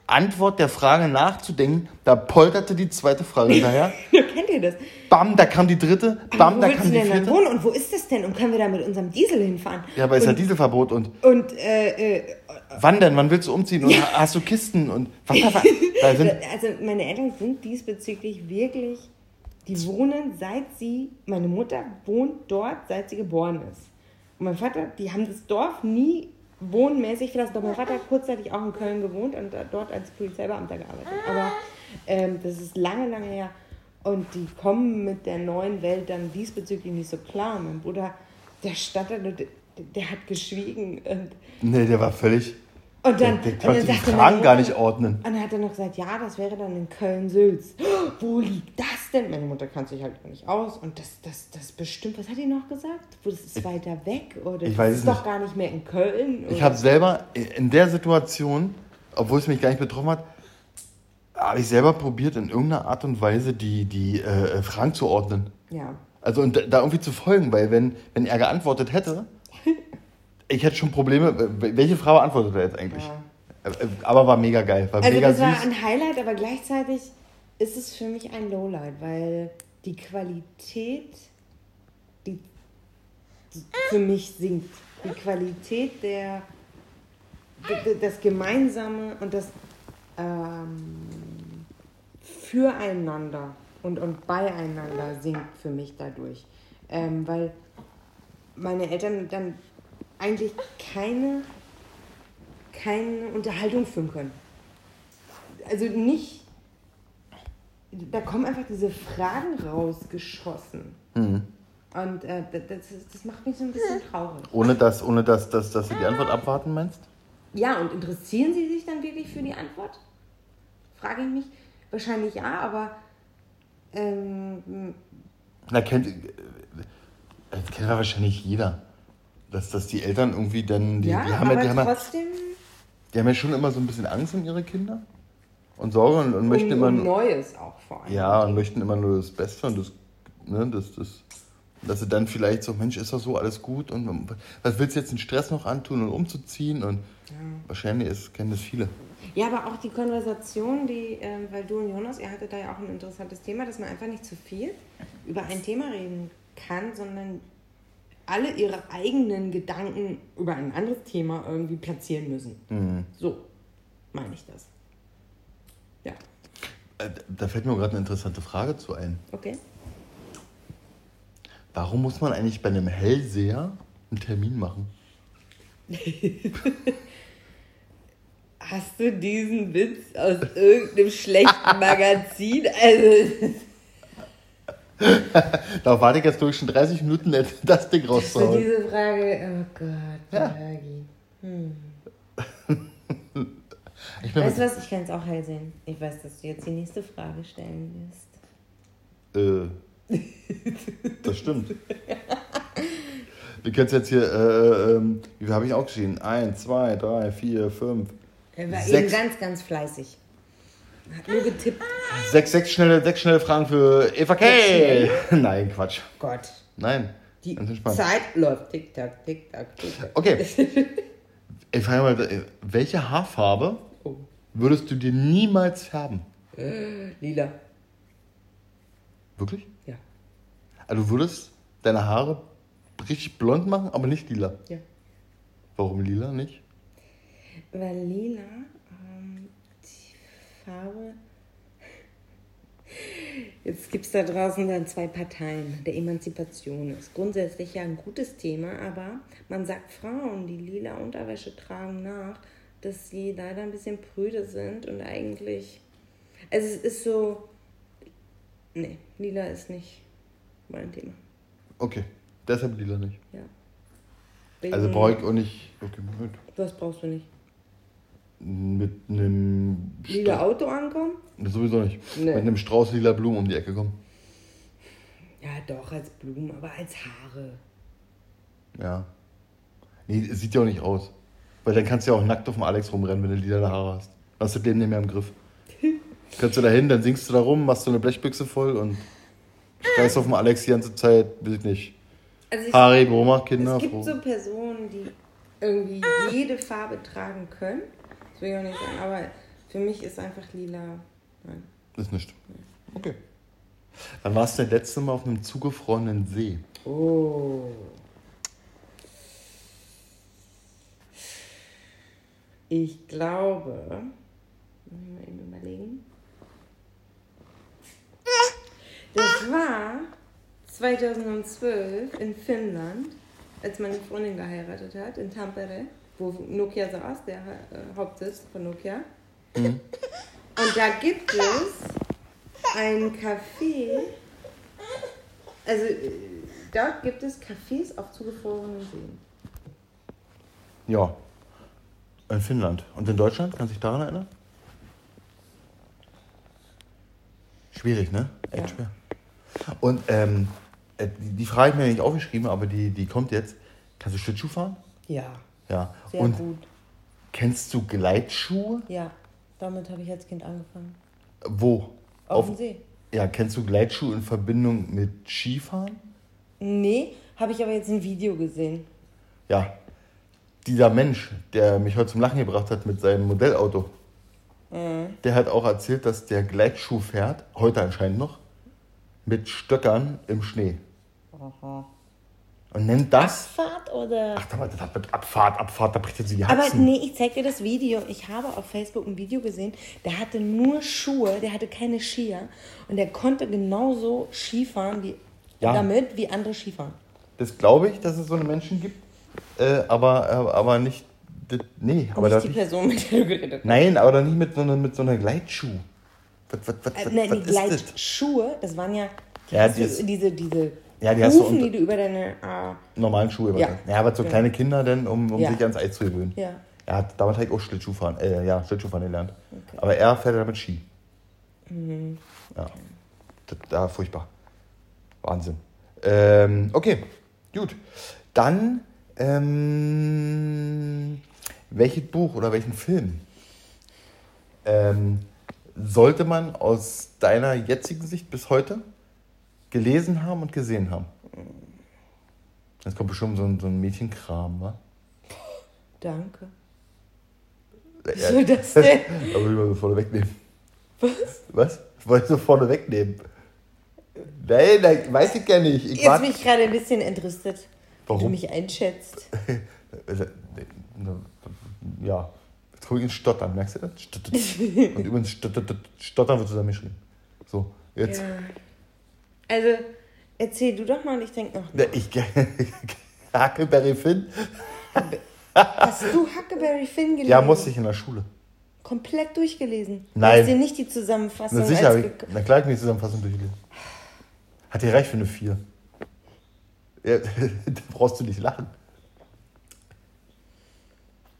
Antwort der Frage nachzudenken. Da polterte die zweite Frage hinterher. Kennt ihr das? Bam, da kam die dritte. Bam, wo da kam du die denn dann vierte. wohnen und wo ist das denn? Und können wir da mit unserem Diesel hinfahren? Ja, aber ist ja Dieselverbot und Und äh, äh, wann denn? Wann willst du umziehen? Und hast du Kisten? Und was da, da sind, also meine Eltern sind diesbezüglich wirklich, die wohnen seit sie, meine Mutter wohnt dort, seit sie geboren ist. Und mein Vater, die haben das Dorf nie wohnmäßig. Doch mein Vater hat kurzzeitig auch in Köln gewohnt und dort als Polizeibeamter gearbeitet. Aber ähm, das ist lange, lange her. Und die kommen mit der neuen Welt dann diesbezüglich nicht so klar. Mein Bruder, der stand der, der hat geschwiegen. Und, nee, der war völlig. Und dann, der, der und dann sagte Fragen gar nicht ordnen. und dann hat er noch gesagt, ja, das wäre dann in Köln-Sülz. Oh, Wo liegt das denn? Meine Mutter kann sich halt nicht aus. Und das, das, das bestimmt, was hat die noch gesagt? Wo das ist weiter weg? Oder Ich das ist es doch nicht. gar nicht mehr in Köln? Ich habe selber in der Situation, obwohl es mich gar nicht betroffen hat, habe ich selber probiert, in irgendeiner Art und Weise die, die äh, Fragen zu ordnen. Ja. Also und da irgendwie zu folgen, weil wenn, wenn er geantwortet hätte, ich hätte schon Probleme. Welche Frau antwortet er jetzt eigentlich? Ja. Äh, äh, Aber war mega geil, war Also mega das war süß. ein Highlight, aber gleichzeitig ist es für mich ein Lowlight, weil die Qualität, die, für mich sinkt. Die Qualität der, das Gemeinsame und das ähm, Füreinander und, und Beieinander sinkt für mich dadurch. Ähm, weil meine Eltern dann eigentlich keine, keine Unterhaltung führen können. Also nicht, da kommen einfach diese Fragen rausgeschossen. Mhm. Und äh, das, das, macht mich so ein bisschen traurig. Ohne dass, ohne dass, dass, dass du die Antwort abwarten meinst? Ja, und interessieren Sie sich dann wirklich für die Antwort? Frage ich mich. Wahrscheinlich ja, aber ähm, Na, kennt, äh, das kennt wahrscheinlich jeder. Dass, dass die Eltern irgendwie dann, die, ja, die, haben aber ja, die, haben ja, trotzdem die haben ja schon immer so ein bisschen Angst um ihre Kinder und Sorge und, und möchten um, immer um Neues auch vor allem. ja, und möchten immer nur das Beste und das, ne, das, das, dass sie dann vielleicht so, Mensch, ist doch so alles gut und was willst du jetzt den Stress noch antun und umzuziehen und wahrscheinlich ist, kennen das viele. Ja, aber auch die Konversation, die, ähm, weil du und Jonas, ihr hattet da ja auch ein interessantes Thema, dass man einfach nicht zu viel über ein Thema reden kann, sondern alle ihre eigenen Gedanken über ein anderes Thema irgendwie platzieren müssen. So meine ich das. Ja, Äh, Da fällt mir gerade eine interessante Frage zu ein. okay. Warum muss man eigentlich bei einem Hellseher einen Termin machen? Hast du diesen Witz aus irgendeinem schlechten Magazin? Also, Da warte ich jetzt durch schon 30 Minuten, das Ding so rauszuhauen. diese Frage, oh Gott, Ja. Bergi. Ich Weißt du was, ich kann es auch hell sehen. Ich weiß, dass du jetzt die nächste Frage stellen wirst. Äh, das stimmt. Du kennst jetzt hier, äh, ähm, wie viel habe ich auch geschrieben? Eins, zwei, drei, vier, fünf. Er war Sechs. eben ganz, ganz fleißig. Hat nur getippt. Sechs, sechs, schnelle, sechs schnelle Fragen für Eva K. Nein, Quatsch. Gott. Nein. Die. Zeit läuft. Tick, tack, tick, tack, tick, tack. Okay. Ich frage mal, äh, welche Haarfarbe Oh. würdest du dir niemals färben? Lila. Wirklich? Ja. Also du würdest deine Haare richtig blond machen, aber nicht lila. Ja. Warum lila nicht? Weil lila, ähm, die Farbe. Jetzt gibt es da draußen dann zwei Parteien der Emanzipation. Ist grundsätzlich ja ein gutes Thema, aber man sagt Frauen, die lila Unterwäsche tragen, nach, dass sie leider ein bisschen prüde sind und eigentlich. Also es ist so. Nee, lila ist nicht mein Thema. Okay, deshalb lila nicht. Ja. Also Wegen- brauche ich auch nicht. Okay, Moment. Was brauchst du nicht? Mit einem. Lila Stra- Auto ankommen? Sowieso nicht. Nee. Mit einem Strauß lila Blumen um die Ecke kommen. Ja, doch, als Blumen, aber als Haare. Ja. Nee, sieht ja auch nicht aus. Weil dann kannst du ja auch nackt auf dem Alex rumrennen, wenn du lila Haare hast. Dann hast du das Leben nicht mehr im Griff. kannst du da hin, dann singst du da rum, machst du eine Blechbüchse voll und schreist auf dem Alex die ganze Zeit, weiß ich nicht. Also ich, Haribo macht Kinder es gibt froh. so Personen, die irgendwie jede Farbe tragen können. Das will ich auch nicht sagen, aber für mich ist einfach lila. Nein. Ist nicht. Okay. Dann warst du das letzte Mal auf einem zugefrorenen See. Oh. Ich glaube, muss ich mal eben überlegen. Das war 2012 in Finnland, als meine Freundin geheiratet hat, in Tampere, wo Nokia saß, der äh, Hauptsitz von Nokia. Und da gibt es ein Café, also äh, dort gibt es Cafés auf zugefrorenen Seen. Ja. In Finnland. Und in Deutschland? Kannst du dich daran erinnern? Schwierig, ne? Echt Ja. schwer. Und ähm, äh, die, die Frage habe ich mir nicht aufgeschrieben, aber die, die kommt jetzt. Kannst du Schlittschuh fahren? Ja, Ja. sehr Und gut. kennst du Gleitschuhe? Ja, damit habe ich als Kind angefangen. Wo? Auf, dem See. Ja, kennst du Gleitschuhe in Verbindung mit Skifahren? Nee, habe ich aber jetzt ein Video gesehen. Ja. Dieser Mensch, der mich heute zum Lachen gebracht hat mit seinem Modellauto, Mhm. der hat auch erzählt, dass der Gleitschuh fährt, heute anscheinend noch, mit Stöckern im Schnee. Und nennt das. Fahrt oder? Ach, das mit Abfahrt, Abfahrt, da bricht jetzt die aber Haxen. nee, ich zeig dir das Video. Ich habe auf Facebook ein Video gesehen, der hatte nur Schuhe, der hatte keine Skier und der konnte genauso Skifahren wie, Ja. damit wie andere Skifahren. Das glaube ich, dass es so eine Menschen gibt, äh, aber, äh, aber nicht. Das, nee, aber Nicht die nicht, Person, mit der du geredet hast. Nein, aber doch nicht mit so einer, mit so einer Gleitschuh. Was, was, was, Äh, nein, was die ist das? Gleitschuhe, das waren ja, die Ja, hast die du, ist- diese, diese Ja, die hast du Hufen, die du über deine. Äh, Normalen Schuhe. Ja. Ja, ja aber so Ja. kleine Kinder denn, um, um Ja. sich ans Eis zu gewöhnen. ja. Hat damals halt auch Schlittschuhfahren, äh, ja, Schlittschuhfahren gelernt. Aber er fährt ja damit Ski. Mhm. Ja. Das, da furchtbar. Wahnsinn. Ähm, okay, gut. Dann, ähm, welches Buch oder welchen Film ähm, sollte man aus deiner jetzigen Sicht bis heute gelesen haben und gesehen haben? Jetzt kommt bestimmt so ein, so ein Mädchenkram, wa? Danke. Ja, Was soll das denn? Aber ich mal so vorne wegnehmen. Was? Was? Ich wollte so vorne wegnehmen. Nein, nein, weiß ich gar nicht. Ich Jetzt bin ich gerade ein bisschen entrüstet, wie du Warum? mich einschätzt. Ja. Jetzt hol ich ins Stottern, merkst du das? Und übrigens Stottern wird zusammengeschrieben. So, jetzt. Ja. Also, erzähl du doch mal und ich denke noch. Ich, Huckleberry Finn? Hast du Huckleberry Finn gelesen? Ja, musste ich in der Schule. Komplett durchgelesen. Nein. Du hast dir nicht die Zusammenfassung Na sicher, als ich, na klar, ich mir die Zusammenfassung durchgelesen. Hat dir reicht für eine 4. Ja, da brauchst du nicht lachen.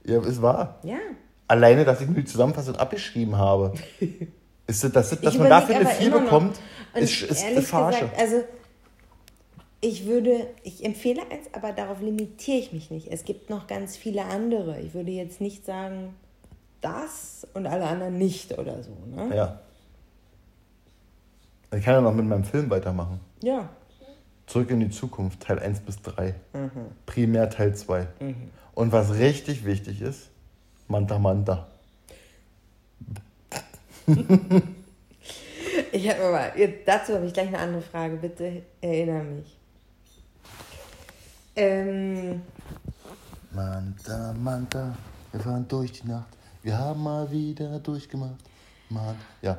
Ja, es war. Ja. Alleine, dass ich mir die Zusammenfassung abgeschrieben habe. Ist das, dass, dass Ich man dafür eine aber 4 immer noch. Und ist, ist, ehrlich verarsche. gesagt, also ich würde, ich empfehle eins, aber darauf limitiere ich mich nicht. Es gibt noch ganz viele andere. Ich würde jetzt nicht sagen, das und alle anderen nicht oder so. Ne? Ja. Ich kann ja noch mit meinem Film weitermachen. Ja. Zurück in die Zukunft, Teil 1 bis 3. Mhm. Primär Teil 2. Und was richtig wichtig ist, Manta Manta. Ich habe jetzt, dazu habe ich gleich eine andere Frage. Bitte erinnere mich. Ähm, Manta Manta, wir fahren durch die Nacht. Wir haben mal wieder durchgemacht. Man, ja.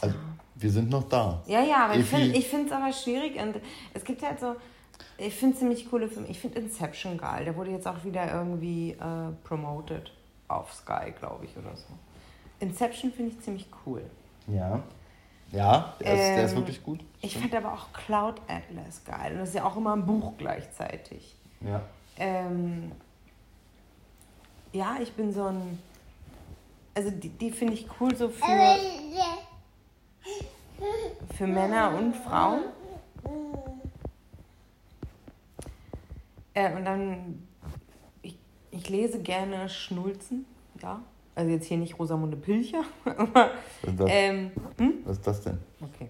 Also, wir sind noch da. ja, ja, aber finde ich finde es aber schwierig und es gibt halt so, ich finde ziemlich coole Filme. Ich finde Inception geil. Der wurde jetzt auch wieder irgendwie äh, promoted auf Sky, glaube ich, oder so. Inception finde ich ziemlich cool. Ja. Ja, der, ist, der ist Ähm, wirklich gut. Ich fand aber auch Cloud Atlas geil. Und das ist ja auch immer ein Buch gleichzeitig. Ja. Ähm, ja, ich bin so ein. Also die, die finde ich cool so für. für Männer und Frauen. Äh, und dann, ich, lese gerne Schnulzen, ja. Also jetzt hier nicht Rosamunde Pilcher, aber. Was ist das, Ähm, hm? was ist das denn? Okay.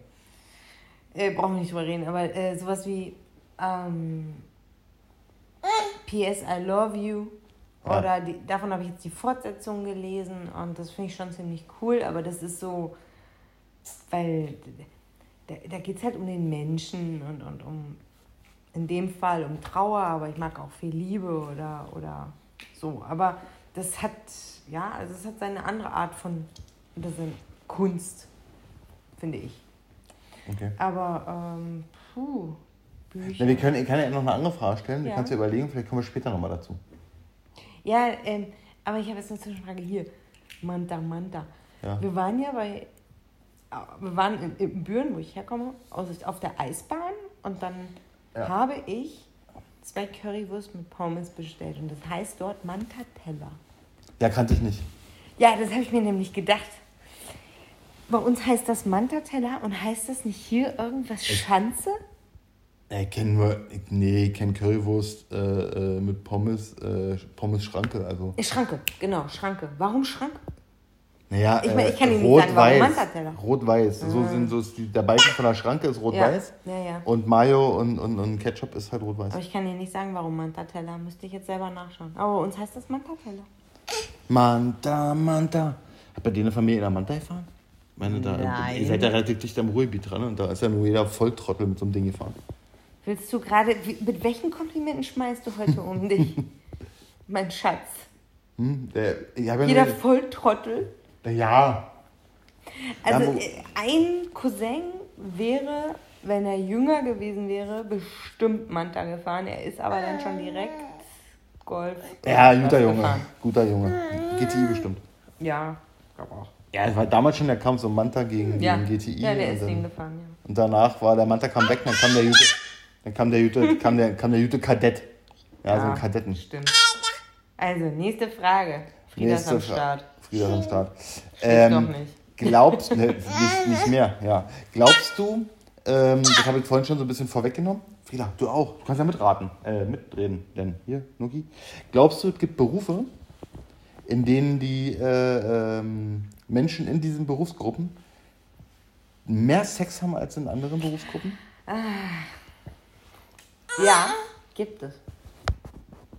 Äh, brauchen wir nicht drüber reden, aber äh, sowas wie ähm, PS I Love You Ja. oder die, davon habe ich jetzt die Fortsetzung gelesen und das finde ich schon ziemlich cool, aber das ist so, weil da, da geht es halt um den Menschen und, und um, in dem Fall um Trauer, aber ich mag auch viel Liebe oder, oder so, aber das hat, ja, also es hat seine andere Art von, das ist Kunst, finde ich. Okay. Aber, ähm, puh, Bücher. Na, wir können, ich kann ja noch eine andere Frage stellen. Ja. kannst du überlegen, vielleicht kommen wir später nochmal dazu. Ja, ähm, aber ich habe jetzt eine Zwischenfrage hier. Manta, Manta. Ja. Wir waren ja bei, wir waren in, in Büren, wo ich herkomme, auf der Eisbahn und dann Ja. habe ich zwei Currywurst mit Pommes bestellt und das heißt dort Mantateller. Ja, kannte ich nicht. Ja, das habe ich mir nämlich gedacht. Bei uns heißt das Mantateller und heißt das nicht hier irgendwas Schanze? Ich kenne nur, nee, ich kenne Currywurst äh, äh, mit Pommes, äh, Pommes Schranke, also. Äh, Schranke, genau, Schranke. Warum Schranke? Naja, Ich mein, ich kann äh, Ihnen nicht sagen, warum rot-weiß. Mantateller. Rot-weiß. So sind so ist die, der Balken von der Schranke ist rot-weiß. Ja, ja, ja. Und Mayo und, und, und Ketchup ist halt rot-weiß. Aber ich kann dir nicht sagen, warum Mantateller. Müsste ich jetzt selber nachschauen. Aber uns heißt das Mantateller. Manta, Manta. Hat bei dir eine Familie in der Manta gefahren? Meine, da, Nein. Ihr seid ja relativ dicht am Ruhrgebiet dran und da ist ja nur jeder Volltrottel mit so einem Ding gefahren. Willst du gerade, mit welchen Komplimenten schmeißt du heute um dich? mein Schatz. Hm? Der, Jeder Volltrottel. Ja, Also Ja, äh, ein Cousin wäre, wenn er jünger gewesen wäre, bestimmt Manta gefahren. Er ist aber dann schon direkt Golf. ja, guter Junge. gefahren. Guter Junge. GTI bestimmt. Ja, glaube auch. Ja, es war damals schon der Kampf so Manta gegen, Ja. gegen GTI. ja, der ist den gefahren, ja. und danach war der Manta kam weg, dann kam der Jute, dann kam der Jute, kam der, kam der Jute Kadett. Ja, so ein Kadetten. Stimmt. Also, nächste Frage. Frieda ist Nächste am Fra- Start. Ist am Start. Stimmt doch nicht. Glaubst, ne, nicht, nicht mehr, ja. Glaubst du, ähm, das habe ich vorhin schon so ein bisschen vorweggenommen. Frieda, du auch. Du kannst ja mitraten, äh, mitreden. Denn hier, Nuki. Glaubst du, es gibt Berufe, in denen die äh, ähm, Menschen in diesen Berufsgruppen mehr Sex haben als in anderen Berufsgruppen? Ja, gibt es.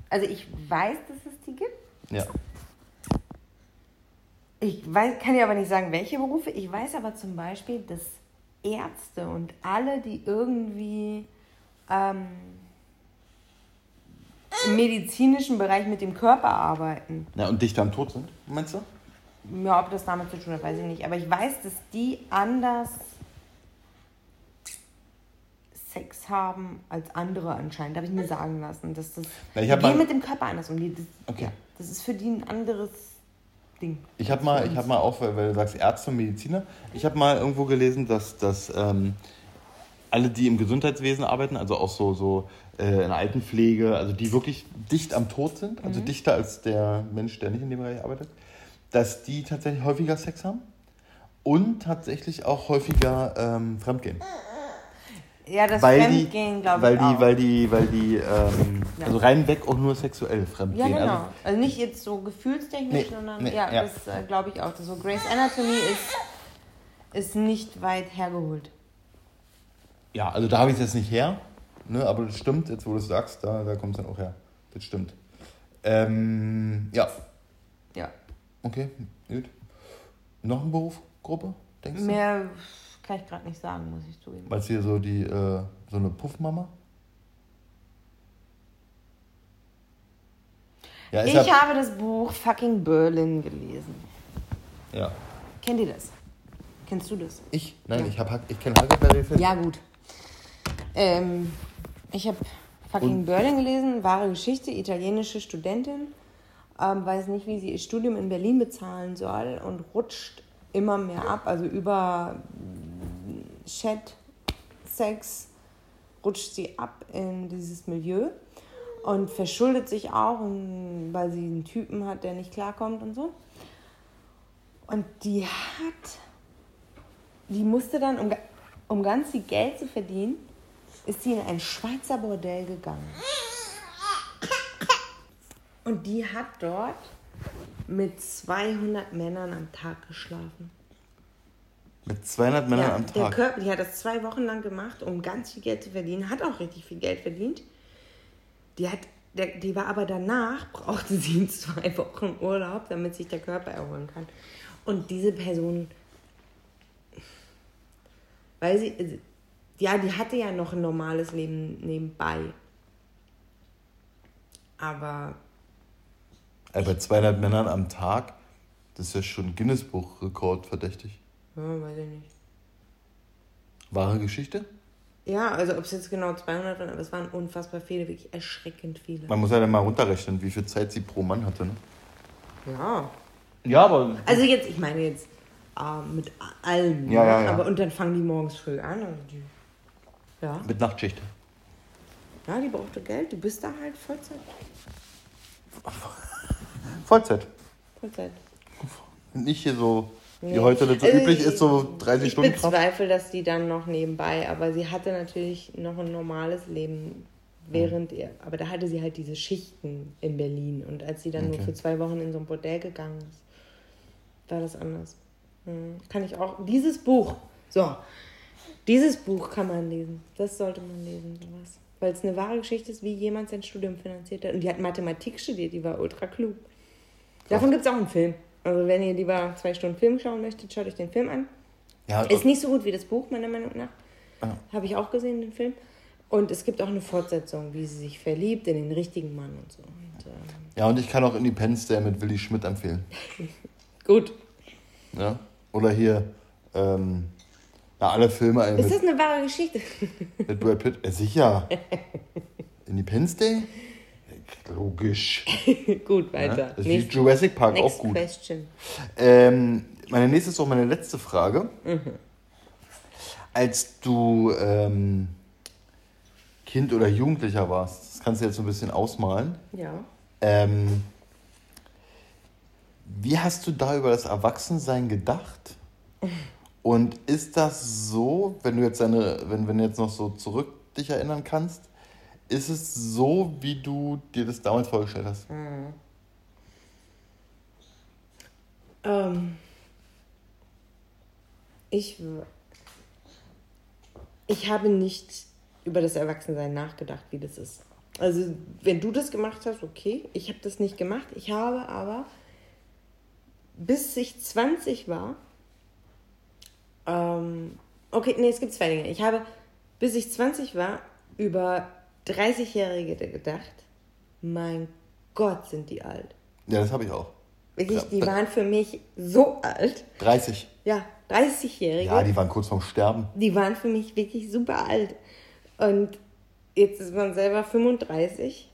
Also ich weiß, dass es die gibt. Ja. Ich weiß, kann dir aber nicht sagen, welche Berufe. Ich weiß aber zum Beispiel, dass Ärzte und alle, die irgendwie ähm, im medizinischen Bereich mit dem Körper arbeiten, Na, und dichter am Tod sind, meinst du? ja, ob das damit zu tun hat, weiß ich nicht. Aber ich weiß, dass die anders Sex haben als andere anscheinend. Habe ich mir sagen lassen. Dass das, Na, ich die gehen mit dem Körper anders um. Die, das, Okay. ja, das ist für die ein anderes Ding. Ich habe mal, ich hab mal auch, weil du sagst Ärzte und Mediziner, ich habe mal irgendwo gelesen, dass, dass ähm, alle, die im Gesundheitswesen arbeiten, also auch so, so äh, in der Altenpflege, also die wirklich dicht am Tod sind, also dichter als der Mensch, der nicht in dem Bereich arbeitet, dass die tatsächlich häufiger Sex haben und tatsächlich auch häufiger ähm, fremdgehen. Ja, das weil Fremdgehen, glaube weil ich die, auch. weil die, weil die, ähm, Ja. also rein weg auch nur sexuell ja, fremdgehen. genau. Also, Also, nicht jetzt so gefühlstechnisch, Nee, sondern nee, ja, ja. das äh, glaube ich auch. So Grace Anatomy ist, ist nicht weit hergeholt. Ja, also da habe ich es jetzt nicht her, ne, aber das stimmt, jetzt wo du es sagst, da, da kommt es dann auch her. Das stimmt. Ähm, ja, Ja. okay, gut. Noch eine Berufsgruppe, denkst du? Mehr kann ich gerade nicht sagen, muss ich zugeben. Meinst du hier so die, äh, so eine Puffmama? Ja, Ich ja, habe das Buch Fucking Berlin gelesen. ja. Kennt ihr das? Kennst du das? Ich? Nein, Ja. ich, hab, ich kenne Huckleberry Finn. Ja, gut. Ähm, ich habe Fucking Und- Berlin gelesen, wahre Geschichte, italienische Studentin, ähm, weiß nicht, wie sie ihr Studium in Berlin bezahlen soll und rutscht immer mehr ab, also über Chat, Sex, rutscht sie ab in dieses Milieu und verschuldet sich auch, weil sie einen Typen hat, der nicht klarkommt und so. Und die hat, die musste dann, um, um ganz viel Geld zu verdienen, ist sie in ein Schweizer Bordell gegangen. Und die hat dort mit 200 Männern am Tag geschlafen. Mit 200 Männern ja, am Der Tag. Körper, die hat das zwei Wochen lang gemacht, um ganz viel Geld zu verdienen. Hat auch richtig viel Geld verdient. Die, hat, der, die war aber danach, brauchte sie zwei Wochen Urlaub, damit sich der Körper erholen kann. Und diese Person, weil sie, also, ja, die hatte ja noch ein normales Leben nebenbei. Aber Äh, bei 200 Männern am Tag, das ist ja schon Guinness-Buch-Rekord verdächtig. Ja, weiß ich nicht. Wahre Geschichte? Ja, also ob es jetzt genau 200 waren, aber es waren unfassbar viele, wirklich erschreckend viele. Man muss ja dann mal runterrechnen, wie viel Zeit sie pro Mann hatte. Ne? Ja. Ja, aber. Also jetzt, ich meine jetzt äh, mit allem. Ja, ja, ja. Aber und dann fangen die morgens früh an. Also die, ja. Mit Nachtschicht. ja, die brauchte Geld. Du bist da halt Vollzeit. Vollzeit. Vollzeit. Nicht hier so, wie Nee. heute das so Also üblich ich- ist, so 30 Ich Stunden Kraft. bezweifle, dass die dann noch nebenbei, aber sie hatte natürlich noch ein normales Leben während ihr, aber da hatte sie halt diese Schichten in Berlin und als sie dann nur Okay. für zwei Wochen in so ein Bordell gegangen ist, war das anders. Hm. Kann ich auch, dieses Buch, so, dieses Buch kann man lesen, das sollte man lesen, sowas. Weil es eine wahre Geschichte ist, wie jemand sein Studium finanziert hat. Und die hat Mathematik studiert, die war ultra klug. Davon gibt es auch einen Film. Also wenn ihr lieber zwei Stunden Film schauen möchtet, schaut euch den Film an. Ja, Ist nicht so gut wie das Buch, meiner Meinung nach. Ja. Habe ich auch gesehen, den Film. Und es gibt auch eine Fortsetzung, wie sie sich verliebt in den richtigen Mann und so. Und, ähm, ja, und ich kann auch Independence Day mit Willy Schmidt empfehlen. gut. Ja? Oder hier, ähm, na, alle Filme Ist mit, das eine wahre Geschichte? mit Brad Pitt. Äh, sicher. Independence Day? Logisch. gut, Ja? weiter. Das ist wie Nächste- Jurassic Park auch gut. question. Ähm, meine nächste ist auch meine letzte Frage. Mhm. Als du ähm, Kind oder Jugendlicher warst, das kannst du jetzt so ein bisschen ausmalen. Ja. Ähm, wie hast du da über das Erwachsensein gedacht? Und ist das so, wenn du jetzt deine, wenn, wenn du jetzt noch so zurück dich erinnern kannst, ist es so, wie du dir das damals vorgestellt hast? Ähm, ich, ich habe nicht über das Erwachsensein nachgedacht, wie das ist. Also, wenn du das gemacht hast, okay. Ich habe das nicht gemacht. Ich habe aber, bis ich 20 war, ähm, okay, nee, es gibt zwei Dinge. Ich habe, bis ich 20 war, über 30-Jährige gedacht, mein Gott, sind die alt. Ja, das habe ich auch. Wirklich, Ja, die waren für mich so alt. 30. Ja, 30-Jährige. Ja, die waren kurz vorm Sterben. die waren für mich wirklich super alt. Und jetzt ist man selber 35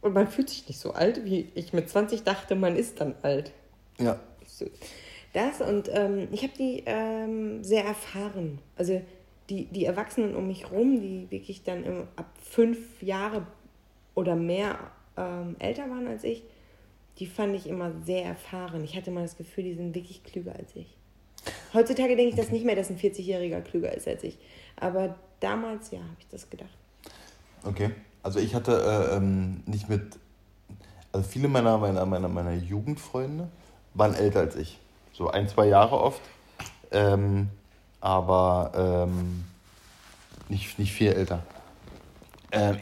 und man fühlt sich nicht so alt, wie ich mit 20 dachte, man ist dann alt. Ja. So. Das und ähm, ich habe die ähm, sehr erfahren. Also die, die Erwachsenen um mich rum, die wirklich dann im, ab fünf Jahre oder mehr ähm, älter waren als ich, die fand ich immer sehr erfahren. Ich hatte mal das Gefühl, die sind wirklich klüger als ich. Heutzutage denke ich das nicht mehr, dass ein 40-Jähriger klüger ist als ich. Aber damals, ja, habe ich das gedacht. Okay. Also ich hatte äh, ähm, nicht mit. Also viele meiner, meiner, meiner, meiner Jugendfreunde waren älter als ich. So ein, zwei Jahre oft. Ähm, aber ähm, nicht, nicht viel älter. Ähm,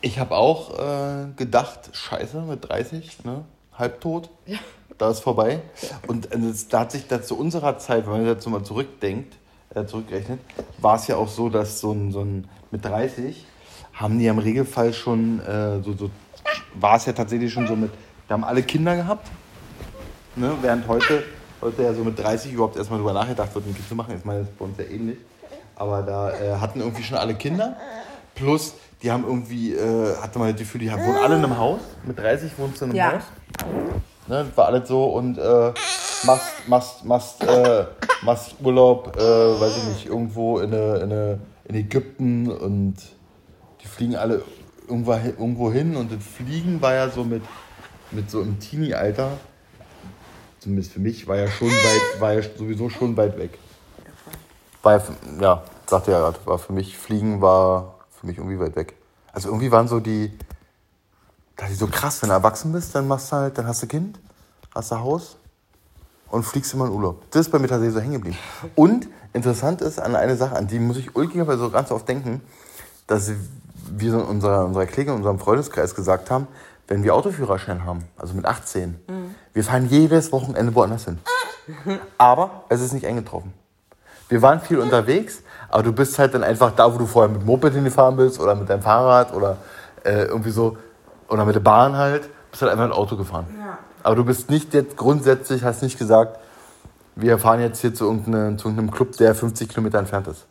ich habe auch äh, gedacht, scheiße, mit 30, ne? halbtot, Ja. da ist vorbei. Und äh, das, da hat sich das zu unserer Zeit, wenn man dazu mal zurückdenkt, äh, zurückrechnet, war es ja auch so, dass so ein, so ein mit 30 haben die ja im Regelfall schon, äh, so, so war es ja tatsächlich schon so mit, da haben alle Kinder gehabt, ne? während heute, heute ja so mit 30 überhaupt erstmal drüber nachgedacht wird, ein Kind zu machen. Ich meine, das ist bei uns ja ähnlich. Aber da äh, hatten irgendwie schon alle Kinder. Plus, die haben irgendwie, äh, hatte man das Gefühl, die haben, wohnen alle in einem Haus. Mit 30 wohnst du in einem Ja. Haus. Ne, das war alles so und äh, machst, machst, machst, äh, machst Urlaub, äh, weiß ich nicht, irgendwo in, eine, in, eine, in Ägypten und die fliegen alle irgendwo, hin- irgendwo hin und das Fliegen war ja so mit, mit so im Teenie-Alter zumindest für mich, war ja schon weit, war ja sowieso schon weit weg. War ja, ja, sagte ja gerade, war für mich, Fliegen war für mich irgendwie weit weg. Also irgendwie waren so die, dachte ich so krass, wenn du erwachsen bist, dann machst du halt, dann hast du Kind, hast du Haus und fliegst immer in Urlaub. Das ist bei mir tatsächlich so hängen geblieben. Und interessant ist an eine Sache, an die muss ich ulkigerweise so ganz oft denken, dass wir so in unserer, unserer Clique, in unserem Freundeskreis gesagt haben, wenn wir Autoführerschein haben, also mit 18, wir fahren jedes Wochenende woanders hin. Aber es ist nicht eingetroffen. Wir waren viel unterwegs, aber du bist halt dann einfach da, wo du vorher mit dem Moped hingefahren bist oder mit deinem Fahrrad oder äh, irgendwie so, oder mit der Bahn halt, bist halt einfach ein Auto gefahren. Ja. Aber du bist nicht jetzt grundsätzlich, hast nicht gesagt, wir fahren jetzt hier zu irgendeinem, zu irgendeinem Club, der 50 Kilometer entfernt ist.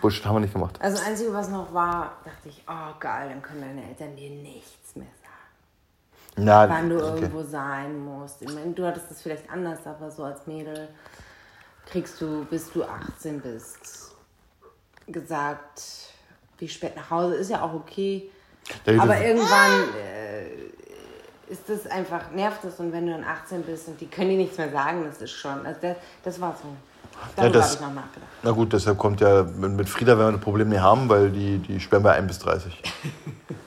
Bullshit haben wir nicht gemacht. Also das Einzige, was noch war, dachte ich, oh geil, dann können deine Eltern dir nichts. Na, Wann du okay. irgendwo sein musst. Ich meine, du hattest das vielleicht anders, aber so als Mädel kriegst du, bis du 18 bist, gesagt, wie spät nach Hause ist ja auch okay. Ja, Aber irgendwann äh, ist das einfach, nervt das und wenn du dann 18 bist und die können dir nichts mehr sagen, das ist schon, also das, das war so. Darüber das- habe ich noch nachgedacht. Na gut, deshalb kommt ja mit, mit Frieda werden wir das Problem nicht haben, weil die, die sperren bei 1 bis 30.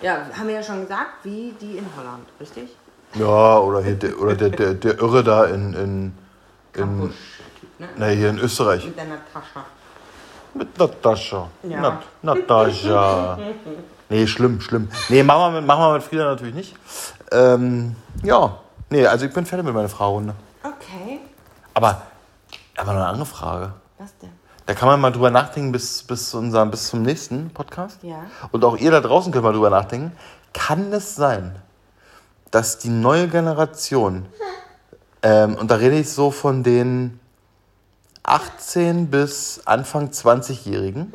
Ja, haben wir ja schon gesagt, wie die in Holland, richtig? Ja, oder, hier, der, oder der, der, der Irre da in, in, in, ne? na, hier in Österreich. Mit deiner Tasche. Mit Natascha. Ja. Nat Natascha. Nee, schlimm, schlimm. Nee, machen wir mit, machen wir mit Frieda natürlich nicht. Ähm, ja, nee, also ich bin fertig mit meiner Fragerunde. Okay. Aber, aber noch eine andere Frage. Was denn? Da kann man mal drüber nachdenken bis, bis, zu unserem, bis zum nächsten Podcast. Ja. Und auch ihr da draußen könnt mal drüber nachdenken. Kann es sein, dass die neue Generation, ähm, und da rede ich so von den 18 bis Anfang 20-Jährigen,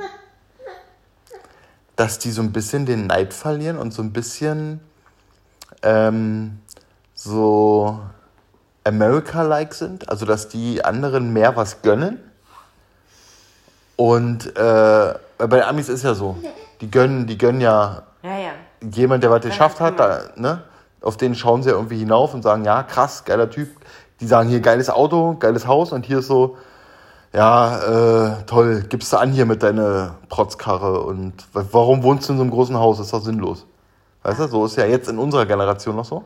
dass die so ein bisschen den Neid verlieren und so ein bisschen ähm, so America-like sind? Also, dass die anderen mehr was gönnen? Und äh, bei den Amis ist ja so, die gönnen, die gönnen ja Ja, ja. jemand, der was geschafft hat, da, ne? auf den schauen sie ja irgendwie hinauf und sagen, ja, krass, geiler Typ. Die sagen hier, geiles Auto, geiles Haus und hier ist so, ja, äh, toll, gibst du an hier mit deiner Protzkarre und wa- warum wohnst du in so einem großen Haus? ist doch sinnlos. Weißt du, so ist ja jetzt in unserer Generation noch so.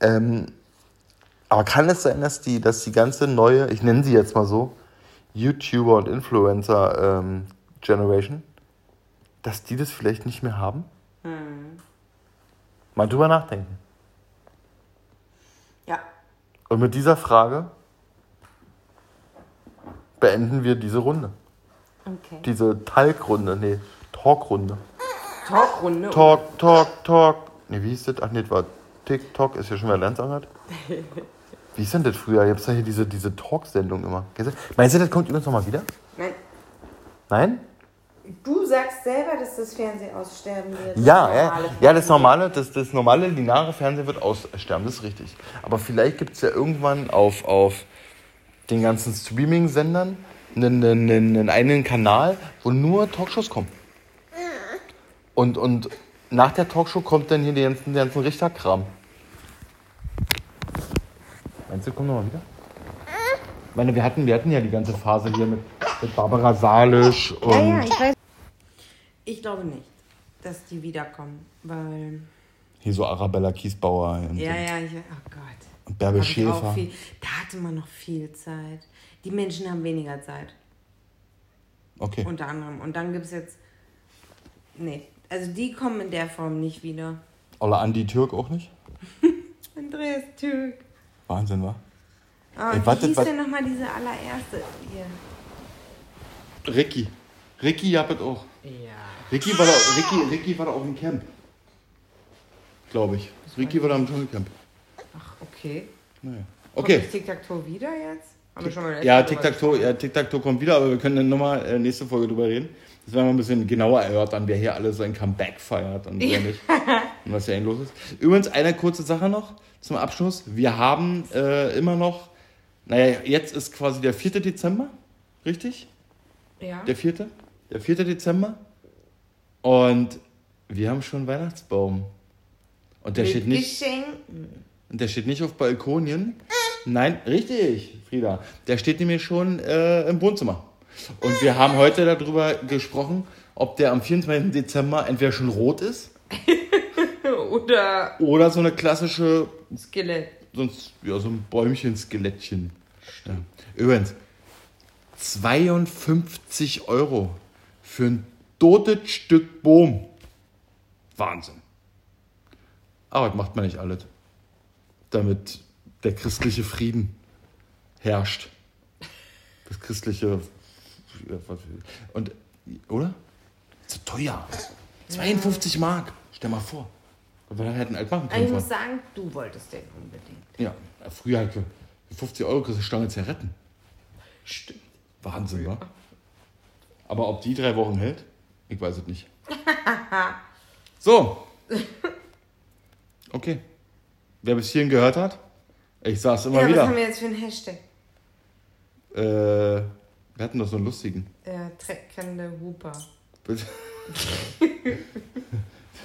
Ähm, aber kann es sein, dass die, dass die ganze neue, ich nenne sie jetzt mal so, YouTuber und Influencer ähm, Generation, dass die das vielleicht nicht mehr haben? Mal drüber nachdenken. Ja. Und mit dieser Frage beenden wir diese Runde. Okay. Diese Talkrunde, nee, Talkrunde. Talkrunde. Talk, Talk, Talk. Nee, wie hieß das? Ach nee, das war TikTok, ist ja schon wieder Lernsangat. Wie ist denn das früher? Ihr habt ja hier diese, diese Talk-Sendung immer. Meinst du, das kommt übrigens nochmal wieder? Nein. Nein? Du sagst selber, dass das Fernsehen aussterben wird. Ja, Das ja, normale ja, das Fernsehen. normale, das, das normale lineare Fernsehen wird aussterben, das ist richtig. Aber vielleicht gibt es ja irgendwann auf, auf den ganzen Streaming-Sendern einen, einen, einen, einen Kanal, wo nur Talkshows kommen. Und, und nach der Talkshow kommt dann hier der ganzen, ganzen Richterkram. Meinst du, kommt nochmal wieder? Ich meine, wir hatten, wir hatten ja die ganze Phase hier mit, mit Barbara Salisch und. Ja, ja, ich weiß. Ich glaube nicht, dass die wiederkommen, weil. Hier so Arabella Kiesbauer und, Ja, ja, ich, oh Gott. und Bärbel Schäfer. viel, da hatte man noch viel Zeit. Die Menschen haben weniger Zeit, Okay. unter anderem. Und dann gibt es jetzt. Nee, also die kommen in der Form nicht wieder. Olle Andi Türk auch nicht? Andreas Türk. Wahnsinn, wa? Oh, Ey, wie warte, hieß denn nochmal diese allererste hier? Ricky. Ricky es auch. Ja. Ricky war da, Ricky, Ricky war da auch im Camp. Glaube ich. Ricky war da im Dschungelcamp. Ach, okay. Naja. Kommt Okay. das Tic-Tac-Toe wieder jetzt? Haben wir schon mal Ja, Tic-Tac-Toe ja, Tic kommt wieder, aber wir können dann nochmal äh, nächste Folge drüber reden. Das werden wir ein bisschen genauer erörtern, wer hier alles sein Comeback feiert und wer nicht. und was hier eigentlich los ist. Übrigens, eine kurze Sache noch zum Abschluss. Wir haben äh, immer noch, naja, jetzt ist quasi der 4. Dezember, richtig? Ja. Der 4. Der 4. Dezember. Und wir haben schon einen Weihnachtsbaum. Und der Mit steht nicht. Geschenken. Und der steht nicht auf Balkonien. Nein, richtig, Frieda. Der steht nämlich schon äh, im Wohnzimmer. Und wir haben heute darüber gesprochen, ob der am 24. Dezember entweder schon rot ist Oder oder so eine klassische, Skelett. sonst, ja, so ein Bäumchen-Skelettchen. Ja. Übrigens, 52 Euro für ein totes Stück Boom. Wahnsinn. Aber das macht man nicht alles. Damit der christliche Frieden herrscht. Das christliche. Und, oder? Zu teuer. 52 Mark. Stell mal vor. Und wir hätten alt machen Aber können. ich muss sagen, du wolltest den unbedingt. Ja, früher halt für 50 Euro kriegst du Stange Zigaretten. Stimmt. Wahnsinn, wa? Aber ob die drei Wochen hält, ich weiß es nicht. So. Okay. Wer bis hierhin gehört hat, ich sag's immer Ja, was haben wieder. wir jetzt für einen Hashtag? Äh, wir hatten doch so einen lustigen. Der treckende Huper.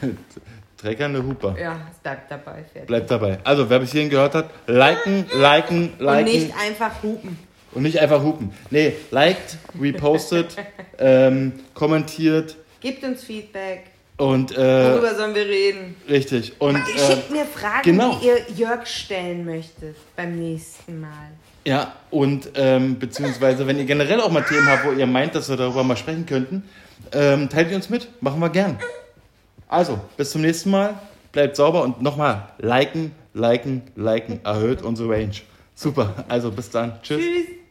Treckernde Huper. Ja, es bleibt dabei. Fertig. Bleibt dabei. Also, wer bis hierhin gehört hat, liken, liken, Und liken. nicht einfach hupen. Und nicht einfach hupen. Nee, liked, repostet, ähm, kommentiert Gebt uns Feedback. und äh, Worüber sollen wir reden? richtig. Und äh, Schickt mir Fragen, genau. die ihr Jörg stellen möchtet beim nächsten Mal. ja, und ähm, beziehungsweise, wenn ihr generell auch mal Themen habt, wo ihr meint, dass wir darüber mal sprechen könnten, ähm, teilt ihr uns mit. Machen wir gern. Also, bis zum nächsten Mal. Bleibt sauber und nochmal liken, liken, liken. Erhöht unsere Range. Super. Also, bis dann. Tschüss. Tschüss.